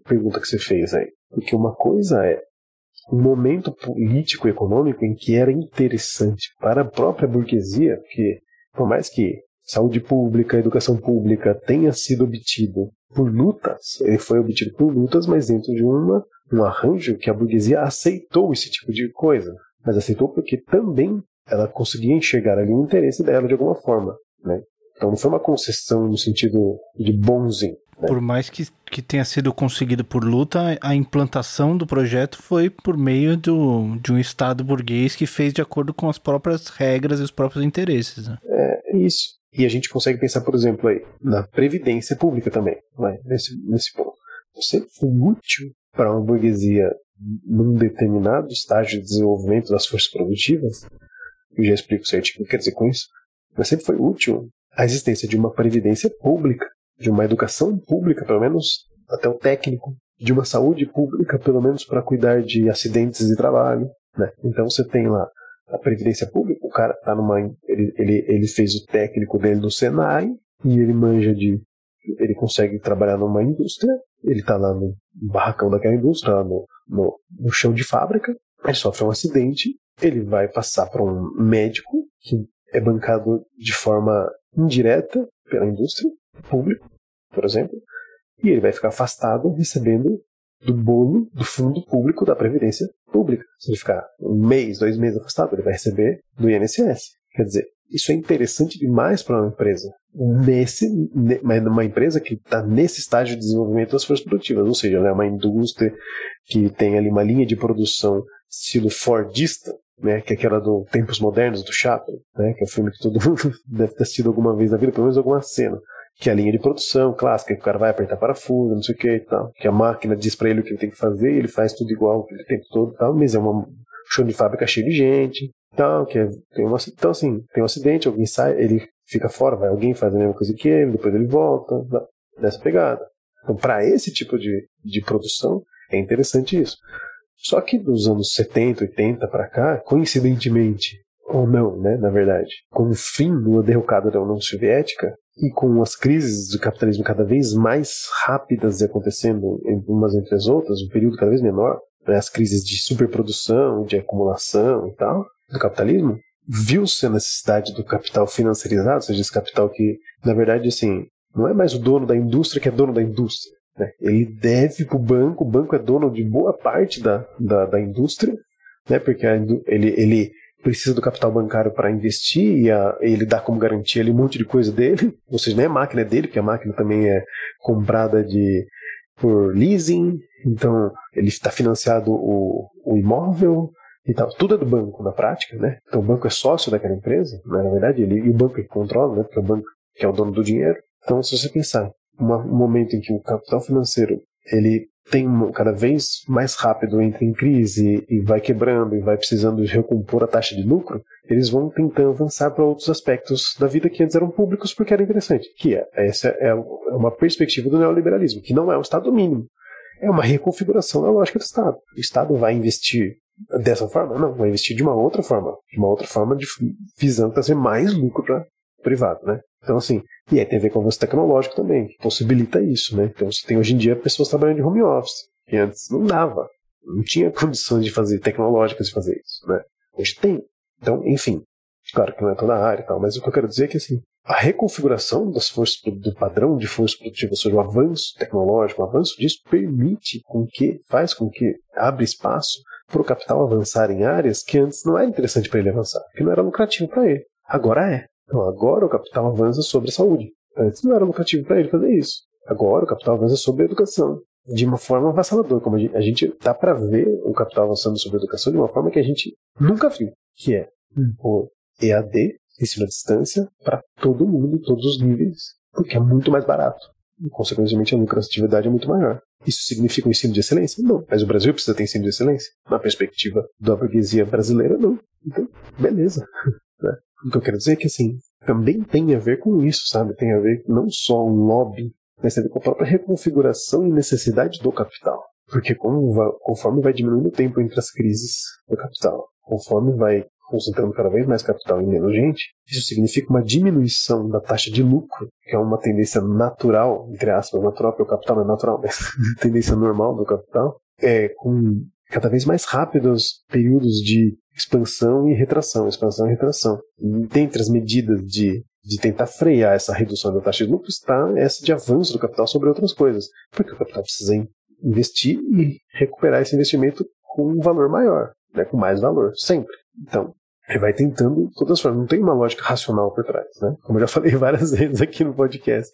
pergunta que você fez aí. Porque uma coisa é um momento político e econômico em que era interessante para a própria burguesia, que por mais que saúde pública, educação pública tenha sido obtido por lutas, ele foi obtido por lutas, mas dentro de uma um arranjo que a burguesia aceitou esse tipo de coisa, mas aceitou porque também ela conseguia enxergar ali o interesse dela de alguma forma, né? Então não foi uma concessão no sentido de bonzinho. Né? Por mais que, que tenha sido conseguido por luta, a implantação do projeto foi por meio do, de um Estado burguês que fez de acordo com as próprias regras e os próprios interesses. Né? É isso. E a gente consegue pensar, por exemplo, aí, na previdência pública também, né? nesse, nesse ponto. Você foi útil para uma burguesia num determinado estágio de desenvolvimento das forças produtivas, eu já explico certinho o que quer dizer com isso, mas sempre foi útil a existência de uma previdência pública, de uma educação pública, pelo menos até o técnico, de uma saúde pública, pelo menos para cuidar de acidentes de trabalho. Né? Então você tem lá a previdência pública, o cara tá numa. Ele, ele, ele fez o técnico dele no Senai e ele manja de. Ele consegue trabalhar numa indústria ele está lá no barracão daquela indústria, lá no, no, no chão de fábrica, ele sofre um acidente, ele vai passar para um médico que é bancado de forma indireta pela indústria, público, por exemplo, e ele vai ficar afastado recebendo do bolo do fundo público da Previdência Pública. Se ele ficar um mês, dois meses afastado, ele vai receber do INSS. Quer dizer, isso é interessante demais para uma empresa. Nesse, mas uma empresa que está nesse estágio de desenvolvimento das forças produtivas, ou seja, é uma indústria que tem ali uma linha de produção estilo Fordista, né, que é aquela do Tempos Modernos do Chaplin, né, que é um filme que todo mundo deve ter assistido alguma vez na vida, pelo menos alguma cena, que é a linha de produção clássica, que o cara vai apertar parafuso, não sei o que e tal, que a máquina diz para ele o que ele tem que fazer, ele faz tudo igual o tempo todo, tal, mas é uma chão de fábrica cheio de gente, então, que é, tem uma, então assim, tem um acidente, alguém sai, ele fica fora, vai alguém faz a mesma coisa que ele, depois ele volta, nessa pegada. Então, para esse tipo de, de produção, é interessante isso. Só que dos anos 70, 80 para cá, coincidentemente, ou não, né, na verdade, com o fim do derrocado da União Soviética e com as crises do capitalismo cada vez mais rápidas acontecendo umas entre as outras, um período cada vez menor, né, as crises de superprodução, de acumulação e tal, do capitalismo, viu-se a necessidade do capital financiarizado, ou seja, esse capital que, na verdade, assim, não é mais o dono da indústria que é dono da indústria. Né? Ele deve para o banco, o banco é dono de boa parte da, da, da indústria, né? porque a, ele, ele precisa do capital bancário para investir e a, ele dá como garantia ali um monte de coisa dele, ou seja, é a máquina dele, porque a máquina também é comprada de, por leasing, então ele está financiado o, o imóvel e tal. Tudo é do banco na prática, né? Então o banco é sócio daquela empresa, né? na verdade, ele, e o banco é que controla, né? Porque é o banco que é o dono do dinheiro. Então, se você pensar um momento em que o capital financeiro ele tem um, cada vez mais rápido entra em crise e vai quebrando e vai precisando recompor a taxa de lucro, eles vão tentando avançar para outros aspectos da vida que antes eram públicos porque era interessante. Que é, essa é, é uma perspectiva do neoliberalismo, que não é o Estado mínimo. É uma reconfiguração da lógica do Estado. O Estado vai investir dessa forma? Não, vai investir de uma outra forma. De uma outra forma, de, visando trazer mais lucro para privado, né? Então, assim, e aí tem a ver com o avanço tecnológico também, que possibilita isso, né? Então, você tem hoje em dia pessoas trabalhando de home office, que antes não dava. Não tinha condições de fazer, tecnológicas de fazer isso, né? Hoje tem. Então, enfim, claro que não é toda a área e tal, mas o que eu quero dizer é que, assim, a reconfiguração das forças do padrão de força produtiva, ou seja, o avanço tecnológico, o avanço disso permite com que, faz com que abre espaço para o capital avançar em áreas que antes não era interessante para ele avançar, que não era lucrativo para ele. Agora é. Então agora o capital avança sobre a saúde. Antes não era lucrativo para ele fazer isso. Agora o capital avança sobre a educação. De uma forma avassaladora, como a gente dá para ver o capital avançando sobre a educação de uma forma que a gente nunca viu, que é o EAD, ensino à distância, para todo mundo, em todos os níveis, porque é muito mais barato. E, consequentemente, a lucratividade é muito maior. Isso significa um ensino de excelência? Não. Mas o Brasil precisa ter ensino de excelência? Na perspectiva da burguesia brasileira, não. Então, beleza. Né? O que eu quero dizer é que, assim, também tem a ver com isso, sabe? Tem a ver não só um lobby, mas tem a ver com a própria reconfiguração e necessidade do capital. Porque conforme vai diminuindo o tempo entre as crises do capital, conforme vai concentrando cada vez mais capital em menos gente, isso significa uma diminuição da taxa de lucro, que é uma tendência natural, entre aspas, natural, porque o capital não é natural, mas tendência normal do capital, é com cada vez mais rápidos períodos de expansão e retração, expansão e retração. E dentre as medidas de, de tentar frear essa redução da taxa de lucro está essa de avanço do capital sobre outras coisas, porque o capital precisa investir e recuperar esse investimento com um valor maior, né, com mais valor, sempre. Então, ele vai tentando de todas as formas. Não tem uma lógica racional por trás, né? Como eu já falei várias vezes aqui no podcast.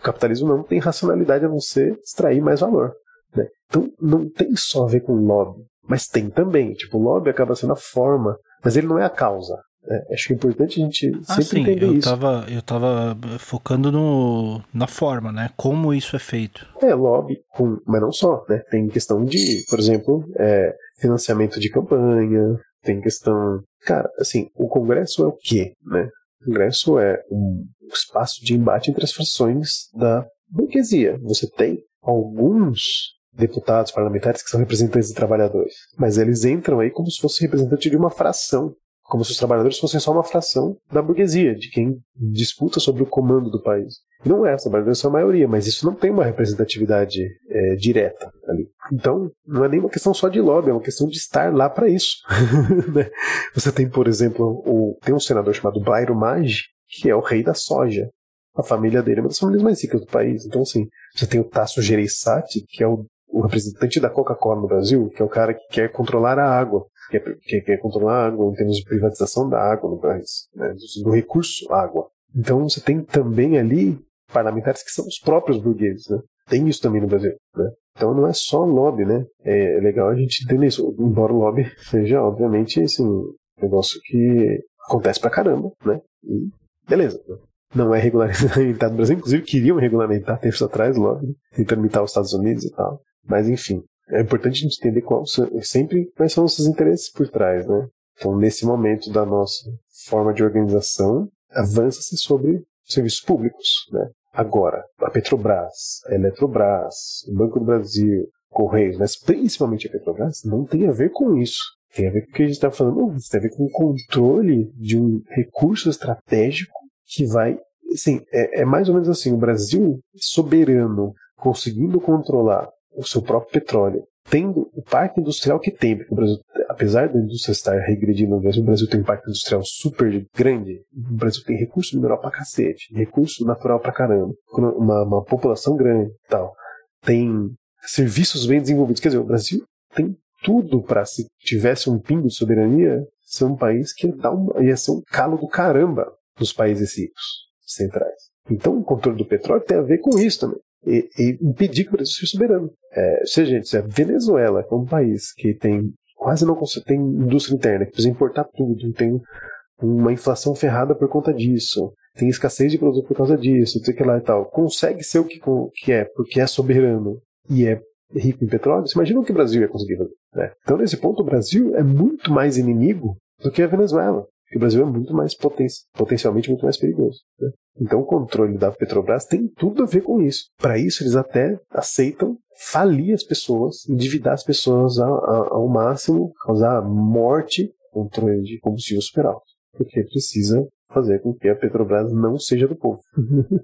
O capitalismo não tem racionalidade a não ser extrair mais valor. Né? Então não tem só a ver com lobby, mas tem também. Tipo, o lobby acaba sendo a forma, mas ele não é a causa. Né? Acho que é importante a gente ah, sempre sim, entender eu isso. Tava, eu tava focando no, na forma, né? Como isso é feito. É, lobby, com, mas não só, né? Tem questão de, por exemplo, é, financiamento de campanha, tem questão. Cara, assim, o Congresso é o quê, né? O Congresso é um espaço de embate entre as frações da burguesia. Você tem alguns deputados parlamentares que são representantes de trabalhadores, mas eles entram aí como se fosse representante de uma fração, como se os trabalhadores fossem só uma fração da burguesia, de quem disputa sobre o comando do país. Não é, os trabalhadores são a maioria, mas isso não tem uma representatividade é, direta ali. Então, não é nem uma questão só de lobby, é uma questão de estar lá para isso. Né? Você tem, por exemplo, o, tem um senador chamado Bairo Maggi, que é o rei da soja. A família dele é uma das famílias mais ricas do país. Então, assim, você tem o Tasso Gereissati, que é o, o representante da Coca-Cola no Brasil, que é o cara que quer controlar a água, que quer, quer controlar a água em termos de privatização da água no país, né, do, recurso água. Então, você tem também ali parlamentares que são os próprios burgueses, né? Tem isso também no Brasil, né? Então não é só lobby, né? É legal a gente entender isso. Embora o lobby seja, obviamente, assim, um negócio que acontece pra caramba, né? E beleza. Né? Não é regulamentado no Brasil, inclusive queriam regulamentar tempos atrás lobby, tentando imitar os Estados Unidos e tal. Mas enfim, é importante a gente entender qual, sempre quais são os seus interesses por trás, né? Então, nesse momento da nossa forma de organização, avança-se sobre serviços públicos, né? Agora, a Petrobras, a Eletrobras, o Banco do Brasil, Correios, mas principalmente a Petrobras, não tem a ver com isso. Tem a ver com o que a gente está falando, não, tem a ver com o controle de um recurso estratégico que vai. Assim, é, é mais ou menos assim: o Brasil soberano, conseguindo controlar o seu próprio petróleo, tendo o parque industrial que tem, porque o Brasil, apesar da indústria estar regredindo o Brasil tem um parque industrial super grande, o Brasil tem recurso mineral pra cacete, recurso natural pra caramba, uma, uma população grande e tal, tem serviços bem desenvolvidos, quer dizer, o Brasil tem tudo para se tivesse um pingo de soberania, ser um país que ia, dar um, ia ser um calo do caramba dos países ricos centrais. Então, o controle do petróleo tem a ver com isso também. E, e impedir que o Brasil seja soberano. É, seja, gente, se a Venezuela, é um país que tem quase não tem indústria interna, que precisa importar tudo, tem uma inflação ferrada por conta disso, tem escassez de produto por causa disso, sei que lá e tal, consegue ser o que, que é, porque é soberano e é rico em petróleo, você imagina o que o Brasil ia conseguir fazer. Né? Então, nesse ponto, o Brasil é muito mais inimigo do que a Venezuela. O Brasil é muito mais poten potencialmente muito mais perigoso. Né? Então, o controle da Petrobras tem tudo a ver com isso. Para isso, eles até aceitam falir as pessoas, endividar as pessoas ao, ao máximo, causar morte, controle de combustível super alto. Porque precisa fazer com que a Petrobras não seja do povo.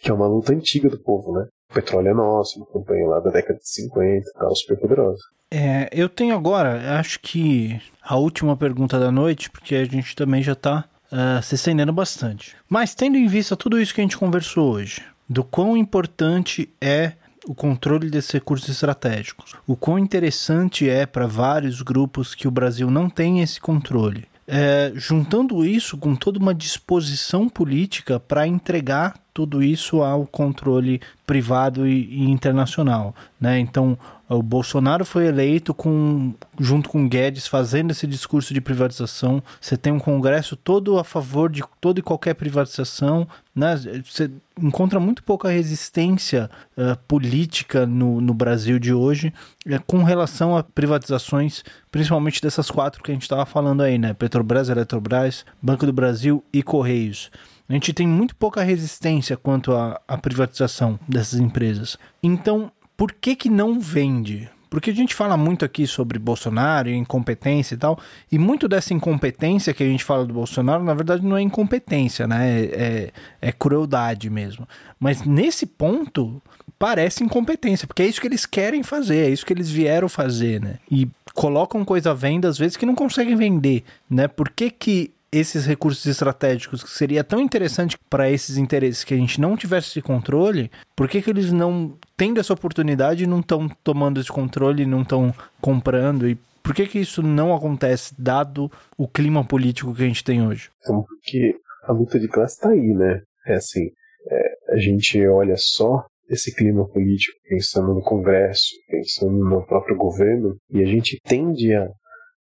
que é uma luta antiga do povo, né? O petróleo é nosso, uma campanha lá da década de 50, tal, super poderosa. É, eu tenho agora, acho que a última pergunta da noite, porque a gente também já está uh, se estendendo bastante. Mas tendo em vista tudo isso que a gente conversou hoje, do quão importante é o controle desses recursos estratégicos, o quão interessante é para vários grupos que o Brasil não tem esse controle é, juntando isso com toda uma disposição política para entregar tudo isso ao controle privado e, e internacional, né? Então o Bolsonaro foi eleito com, junto com Guedes fazendo esse discurso de privatização. Você tem um Congresso todo a favor de toda e qualquer privatização. Né? Você encontra muito pouca resistência uh, política no, no Brasil de hoje uh, com relação a privatizações, principalmente dessas quatro que a gente estava falando aí, né? Petrobras, Eletrobras, Banco do Brasil e Correios. A gente tem muito pouca resistência quanto à, à privatização dessas empresas. Então, por que que não vende? Porque a gente fala muito aqui sobre Bolsonaro e incompetência e tal, e muito dessa incompetência que a gente fala do Bolsonaro, na verdade, não é incompetência, né? É, é, é crueldade mesmo. Mas nesse ponto, parece incompetência, porque é isso que eles querem fazer, é isso que eles vieram fazer, né? E colocam coisa à venda, às vezes, que não conseguem vender, né? Por que que esses recursos estratégicos que seria tão interessante para esses interesses que a gente não tivesse esse controle, por que, que eles não tendo essa oportunidade não estão tomando esse controle, não estão comprando e por que que isso não acontece dado o clima político que a gente tem hoje? Então, porque a luta de classe está aí, né? É assim, é, a gente olha só esse clima político, pensando no Congresso, pensando no próprio governo, e a gente tende a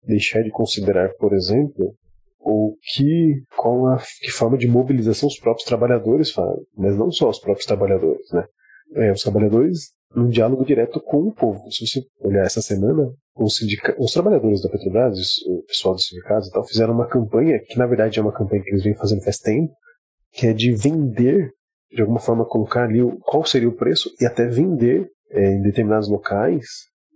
deixar de considerar, por exemplo, ou que qual a que forma de mobilização os próprios trabalhadores fazem, mas não só os próprios trabalhadores, né? É, os trabalhadores num diálogo direto com o povo. Se você olhar essa semana, os, os trabalhadores da Petrobras, o pessoal dos sindicatos e tal, fizeram uma campanha, que na verdade é uma campanha que eles vêm fazendo faz tempo, que é de vender, de alguma forma colocar ali o, qual seria o preço e até vender é, em determinados locais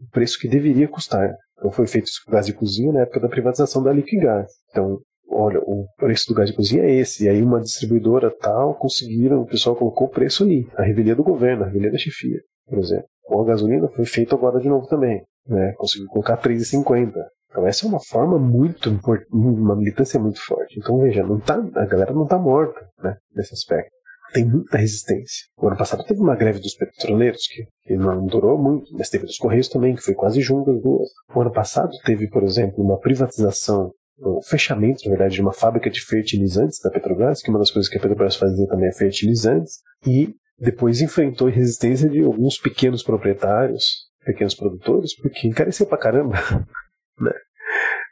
o preço que deveria custar. Então foi feito isso com gás de cozinha na época da privatização da Liquigás. Então olha, o preço do gás de cozinha é esse. E aí uma distribuidora tal conseguiram, o pessoal colocou o preço ali. A revelia do governo, a revelia da chefia, por exemplo. Com a gasolina foi feito agora de novo também. Né? Conseguiu colocar 3,50. Então essa é uma forma muito importante, uma militância muito forte. Então veja, não tá, a galera não está morta né, nesse aspecto. Tem muita resistência. O ano passado teve uma greve dos petroleiros, que, que não durou muito, mas teve dos Correios também, que foi quase junto as duas. O ano passado teve, por exemplo, uma privatização o fechamento, na verdade, de uma fábrica de fertilizantes da Petrobras, que uma das coisas que a Petrobras fazia também é fertilizantes, e depois enfrentou a resistência de alguns pequenos proprietários, pequenos produtores, porque encareceu pra caramba né,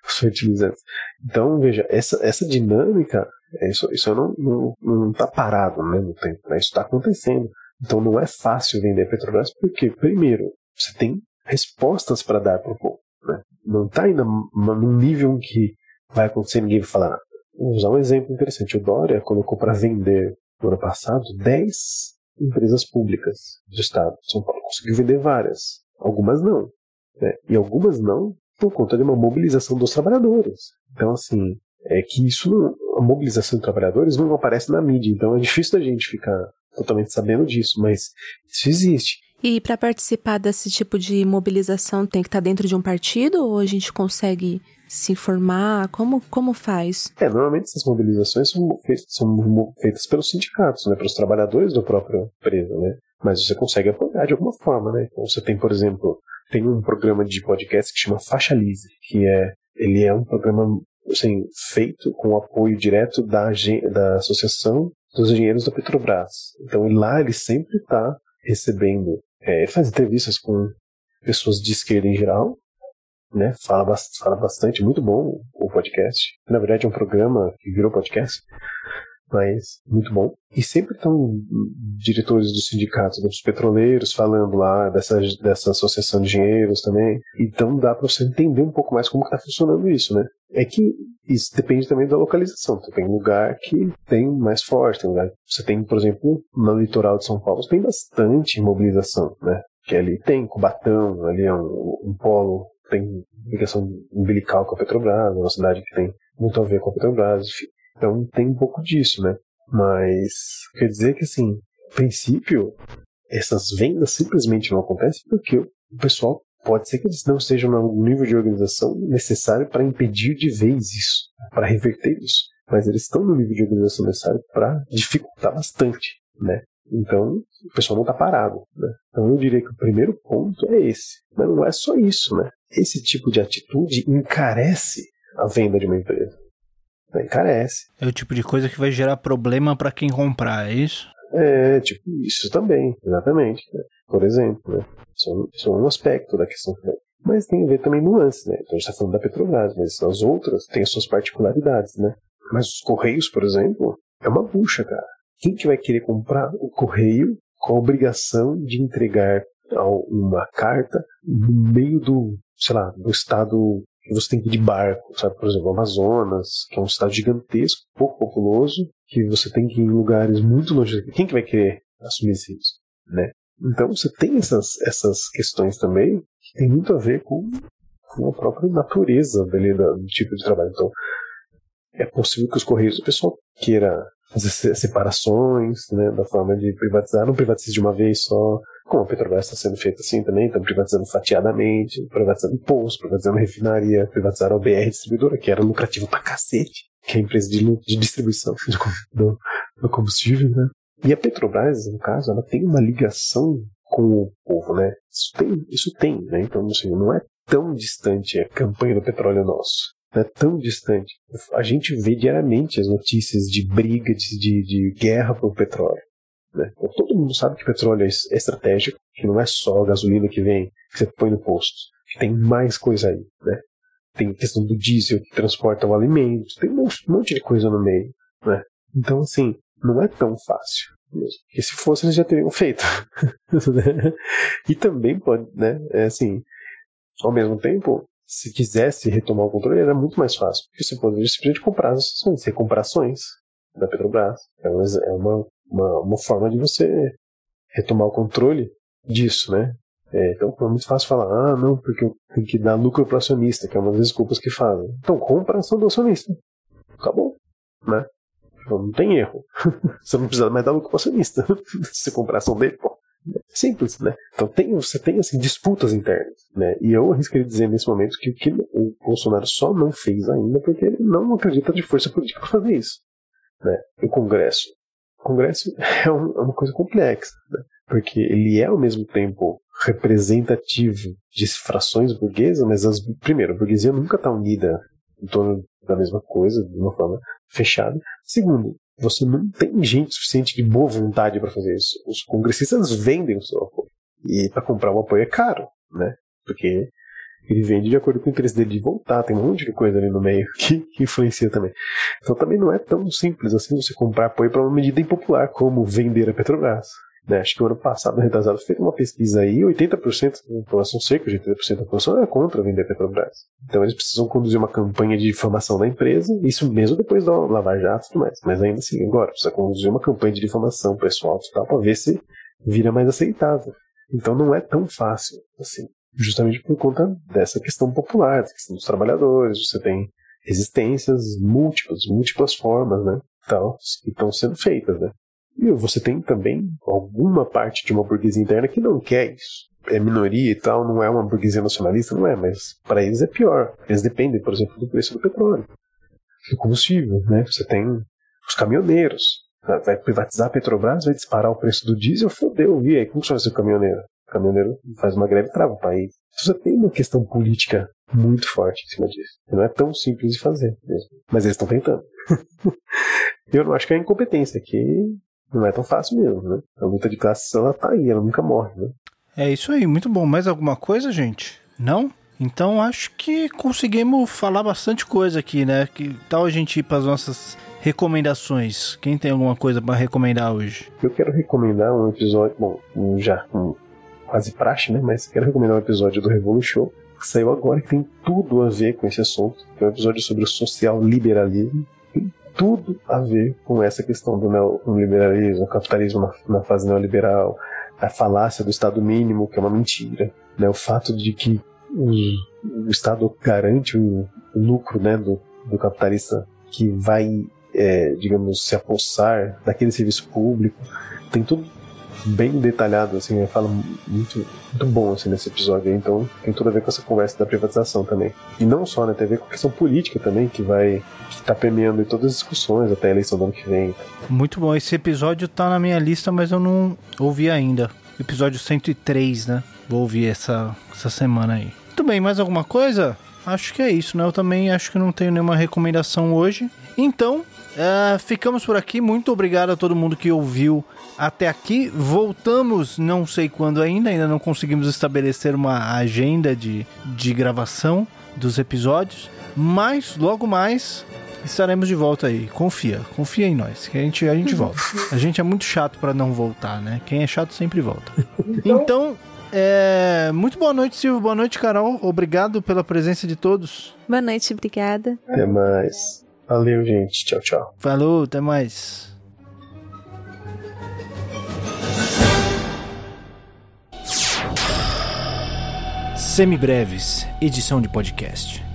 os fertilizantes. Então, veja, essa, essa dinâmica, é isso, isso não, não, não tá parado né, no tempo, né, isso está acontecendo. Então não é fácil vender Petrobras, porque, primeiro, você tem respostas para dar para o povo. Né? Não está ainda num nível que vai acontecer ninguém vai falar nada. Vou usar um exemplo interessante. O Dória colocou para vender no ano passado 10 empresas públicas do Estado. São Paulo conseguiu vender várias. Algumas não. Né? E algumas não por conta de uma mobilização dos trabalhadores. Então, assim, é que isso, a mobilização de trabalhadores não aparece na mídia. Então é difícil da gente ficar totalmente sabendo disso, mas isso existe. E para participar desse tipo de mobilização tem que estar dentro de um partido ou a gente consegue se informar? Como, como faz? É, normalmente essas mobilizações são feitas, são feitas pelos sindicatos, né, pelos trabalhadores da própria empresa, né? Mas você consegue apoiar de alguma forma, né? Então você tem, por exemplo, tem um programa de podcast que chama Faixa Lise, que é ele é um programa assim, feito com o apoio direto da, da Associação dos Engenheiros da Petrobras. Então lá ele sempre está recebendo. É, ele faz entrevistas com pessoas de esquerda em geral, né? Fala, fala bastante, muito bom o podcast. Na verdade, é um programa que virou podcast, mas muito bom. E sempre estão diretores dos sindicatos dos petroleiros falando lá dessa, dessa associação de engenheiros também. Então dá para você entender um pouco mais como está funcionando isso, né? É que isso depende também da localização. Tem lugar que tem mais forte, tem lugar você tem, por exemplo, no litoral de São Paulo, tem bastante mobilização, né? Que ali tem Cubatão, ali é um, um polo tem ligação umbilical com a Petrobras, uma cidade que tem muito a ver com a Petrobras, enfim. Então tem um pouco disso, né? Mas quer dizer que, assim, a princípio, essas vendas simplesmente não acontecem porque o pessoal pode ser que eles não estejam no nível de organização necessário para impedir de vez isso, para reverter isso. Mas eles estão no nível de organização necessário para dificultar bastante, né? Então, o pessoal não está parado. Né? Então, eu diria que o primeiro ponto é esse. Mas não é só isso, né? Esse tipo de atitude encarece a venda de uma empresa. Né? Encarece. É o tipo de coisa que vai gerar problema para quem comprar, é isso? É, tipo, isso também, exatamente. Né? Por exemplo, né? Isso, é isso é um aspecto da questão também. Mas tem a ver também nuances, né? Então a gente está falando da Petrobras, mas as outras têm as suas particularidades, né? Mas os Correios, por exemplo, é uma bucha, cara. Quem que vai querer comprar o correio com a obrigação de entregar uma carta no meio do, sei lá, do estado que você tem que ir de barco, sabe? Por exemplo, Amazonas, que é um estado gigantesco, pouco populoso, que você tem que ir em lugares muito longe. Quem que vai querer assumir esse risco, né? Então você tem essas, essas questões também que tem muito a ver com, com a própria natureza dele, do tipo de trabalho. Então, é possível que os Correios, o pessoal queira fazer separações, né, da forma de privatizar, não privatiza de uma vez só, como a Petrobras está sendo feita assim também, estão privatizando fatiadamente, privatizando posto, privatizando refinaria, privatizaram a BR Distribuidora, que era lucrativo pra cacete, que é a empresa de, de distribuição do, do combustível, né. E a Petrobras, no caso, ela tem uma ligação com o povo, né? Isso tem, isso tem, né? Então, assim, não é tão distante a campanha do petróleo nosso não é tão distante. A gente vê diariamente as notícias de briga, de, de, de guerra pelo petróleo. Né? Então, todo mundo sabe que petróleo é estratégico, que não é só a gasolina que vem, que você põe no posto, que tem mais coisa aí. Né? Tem a questão do diesel que transporta o alimento, tem um monte de coisa no meio. Né? Então, assim, não é tão fácil. Mesmo. Porque se fosse, eles já teriam feito. e também pode, né? É assim, ao mesmo tempo, se quisesse retomar o controle, era muito mais fácil. Porque você poderia simplesmente comprar as ações, você comprar ações da Petrobras. É uma, uma, uma forma de você retomar o controle disso, né? É, então é muito fácil falar, ah, não, porque tenho que dar lucro para acionista, que é uma das desculpas que fazem. Então compra a ação do acionista. Acabou, né? Então, não tem erro. você não precisa mais dar lucro para acionista. se você comprar a ação dele, pô. Simples, né? Então tem, você tem assim, disputas internas, né? E eu arriscaria dizer nesse momento que o que o Bolsonaro só não fez ainda porque ele não acredita de força política para fazer isso, né? O Congresso. O Congresso é, é uma coisa complexa, né? Porque ele é ao mesmo tempo representativo de frações burguesas, mas as, primeiro, a burguesia nunca está unida em torno da mesma coisa, de uma forma fechada. Segundo, você não tem gente suficiente de boa vontade para fazer isso. Os congressistas vendem o seu apoio. E para comprar um apoio é caro, né? Porque ele vende de acordo com o interesse dele de voltar. Tem um monte de coisa ali no meio que, que influencia também. Então também não é tão simples assim você comprar apoio para uma medida impopular como vender a Petrobras. Né? Acho que o ano passado, retrasado, fez uma pesquisa aí, 80% da população, cerca de 80% da população é contra vender a Petrobras. Então eles precisam conduzir uma campanha de difamação da empresa, isso mesmo depois da Lava Jato e tudo mais. Mas ainda assim, agora, precisa conduzir uma campanha de difamação pessoal para ver se vira mais aceitável. Então não é tão fácil assim, justamente por conta dessa questão popular, dessa questão dos trabalhadores, você tem resistências múltiplas, múltiplas formas, né? Tal, que estão sendo feitas, né? E você tem também alguma parte de uma burguesia interna que não quer isso. É minoria e tal, não é uma burguesia nacionalista, não é, mas para eles é pior. Eles dependem, por exemplo, do preço do petróleo, do combustível, né? Você tem os caminhoneiros. Vai privatizar a Petrobras, vai disparar o preço do diesel, fodeu. E aí, como você vai ser o caminhoneiro? Caminhoneiro faz uma greve e trava o país. Você tem uma questão política muito forte em cima disso. Não é tão simples de fazer mesmo. Mas eles estão tentando. Eu não acho que é incompetência, que não é tão fácil mesmo, né? A luta de classe ela tá aí, ela nunca morre, né? É isso aí, muito bom. Mais alguma coisa, gente? Não? Então acho que conseguimos falar bastante coisa aqui, né? Que tal a gente ir para as nossas recomendações? Quem tem alguma coisa para recomendar hoje? Eu quero recomendar um episódio, bom, já um, quase praxe, né? Mas quero recomendar um episódio do Revolution que saiu agora que tem tudo a ver com esse assunto. Que é um episódio sobre o social liberalismo. Tem tudo a ver com essa questão do neoliberalismo, o capitalismo na, na fase neoliberal, a falácia do Estado mínimo, que é uma mentira, né? O fato de que o, o Estado garante o, o lucro né, do, do capitalista que vai, é, digamos, se apossar daquele serviço público. Tem tudo bem detalhado, assim, eu falo muito, muito bom assim, nesse episódio aí, então tem tudo a ver com essa conversa da privatização também. E não só, né, tem a ver com a questão política também, que vai que tá permeando em todas as discussões até a eleição do ano que vem. Muito bom, esse episódio tá na minha lista, mas eu não ouvi ainda. Episódio 103, né? Vou ouvir essa, essa semana aí. Muito bem, mais alguma coisa? Acho que é isso, né? Eu também acho que não tenho nenhuma recomendação hoje. Então, uh, ficamos por aqui. Muito obrigado a todo mundo que ouviu até aqui. Voltamos, não sei quando ainda, ainda não conseguimos estabelecer uma agenda de, de gravação dos episódios. Mas logo mais estaremos de volta aí. Confia, confia em nós, que a gente, a gente volta. A gente é muito chato para não voltar, né? Quem é chato sempre volta. Então, então é, muito boa noite, Silvio. Boa noite, Carol. Obrigado pela presença de todos. Boa noite, obrigada. Até mais. Valeu, gente. Tchau, tchau. Falou, até mais. Semibreves, edição de podcast.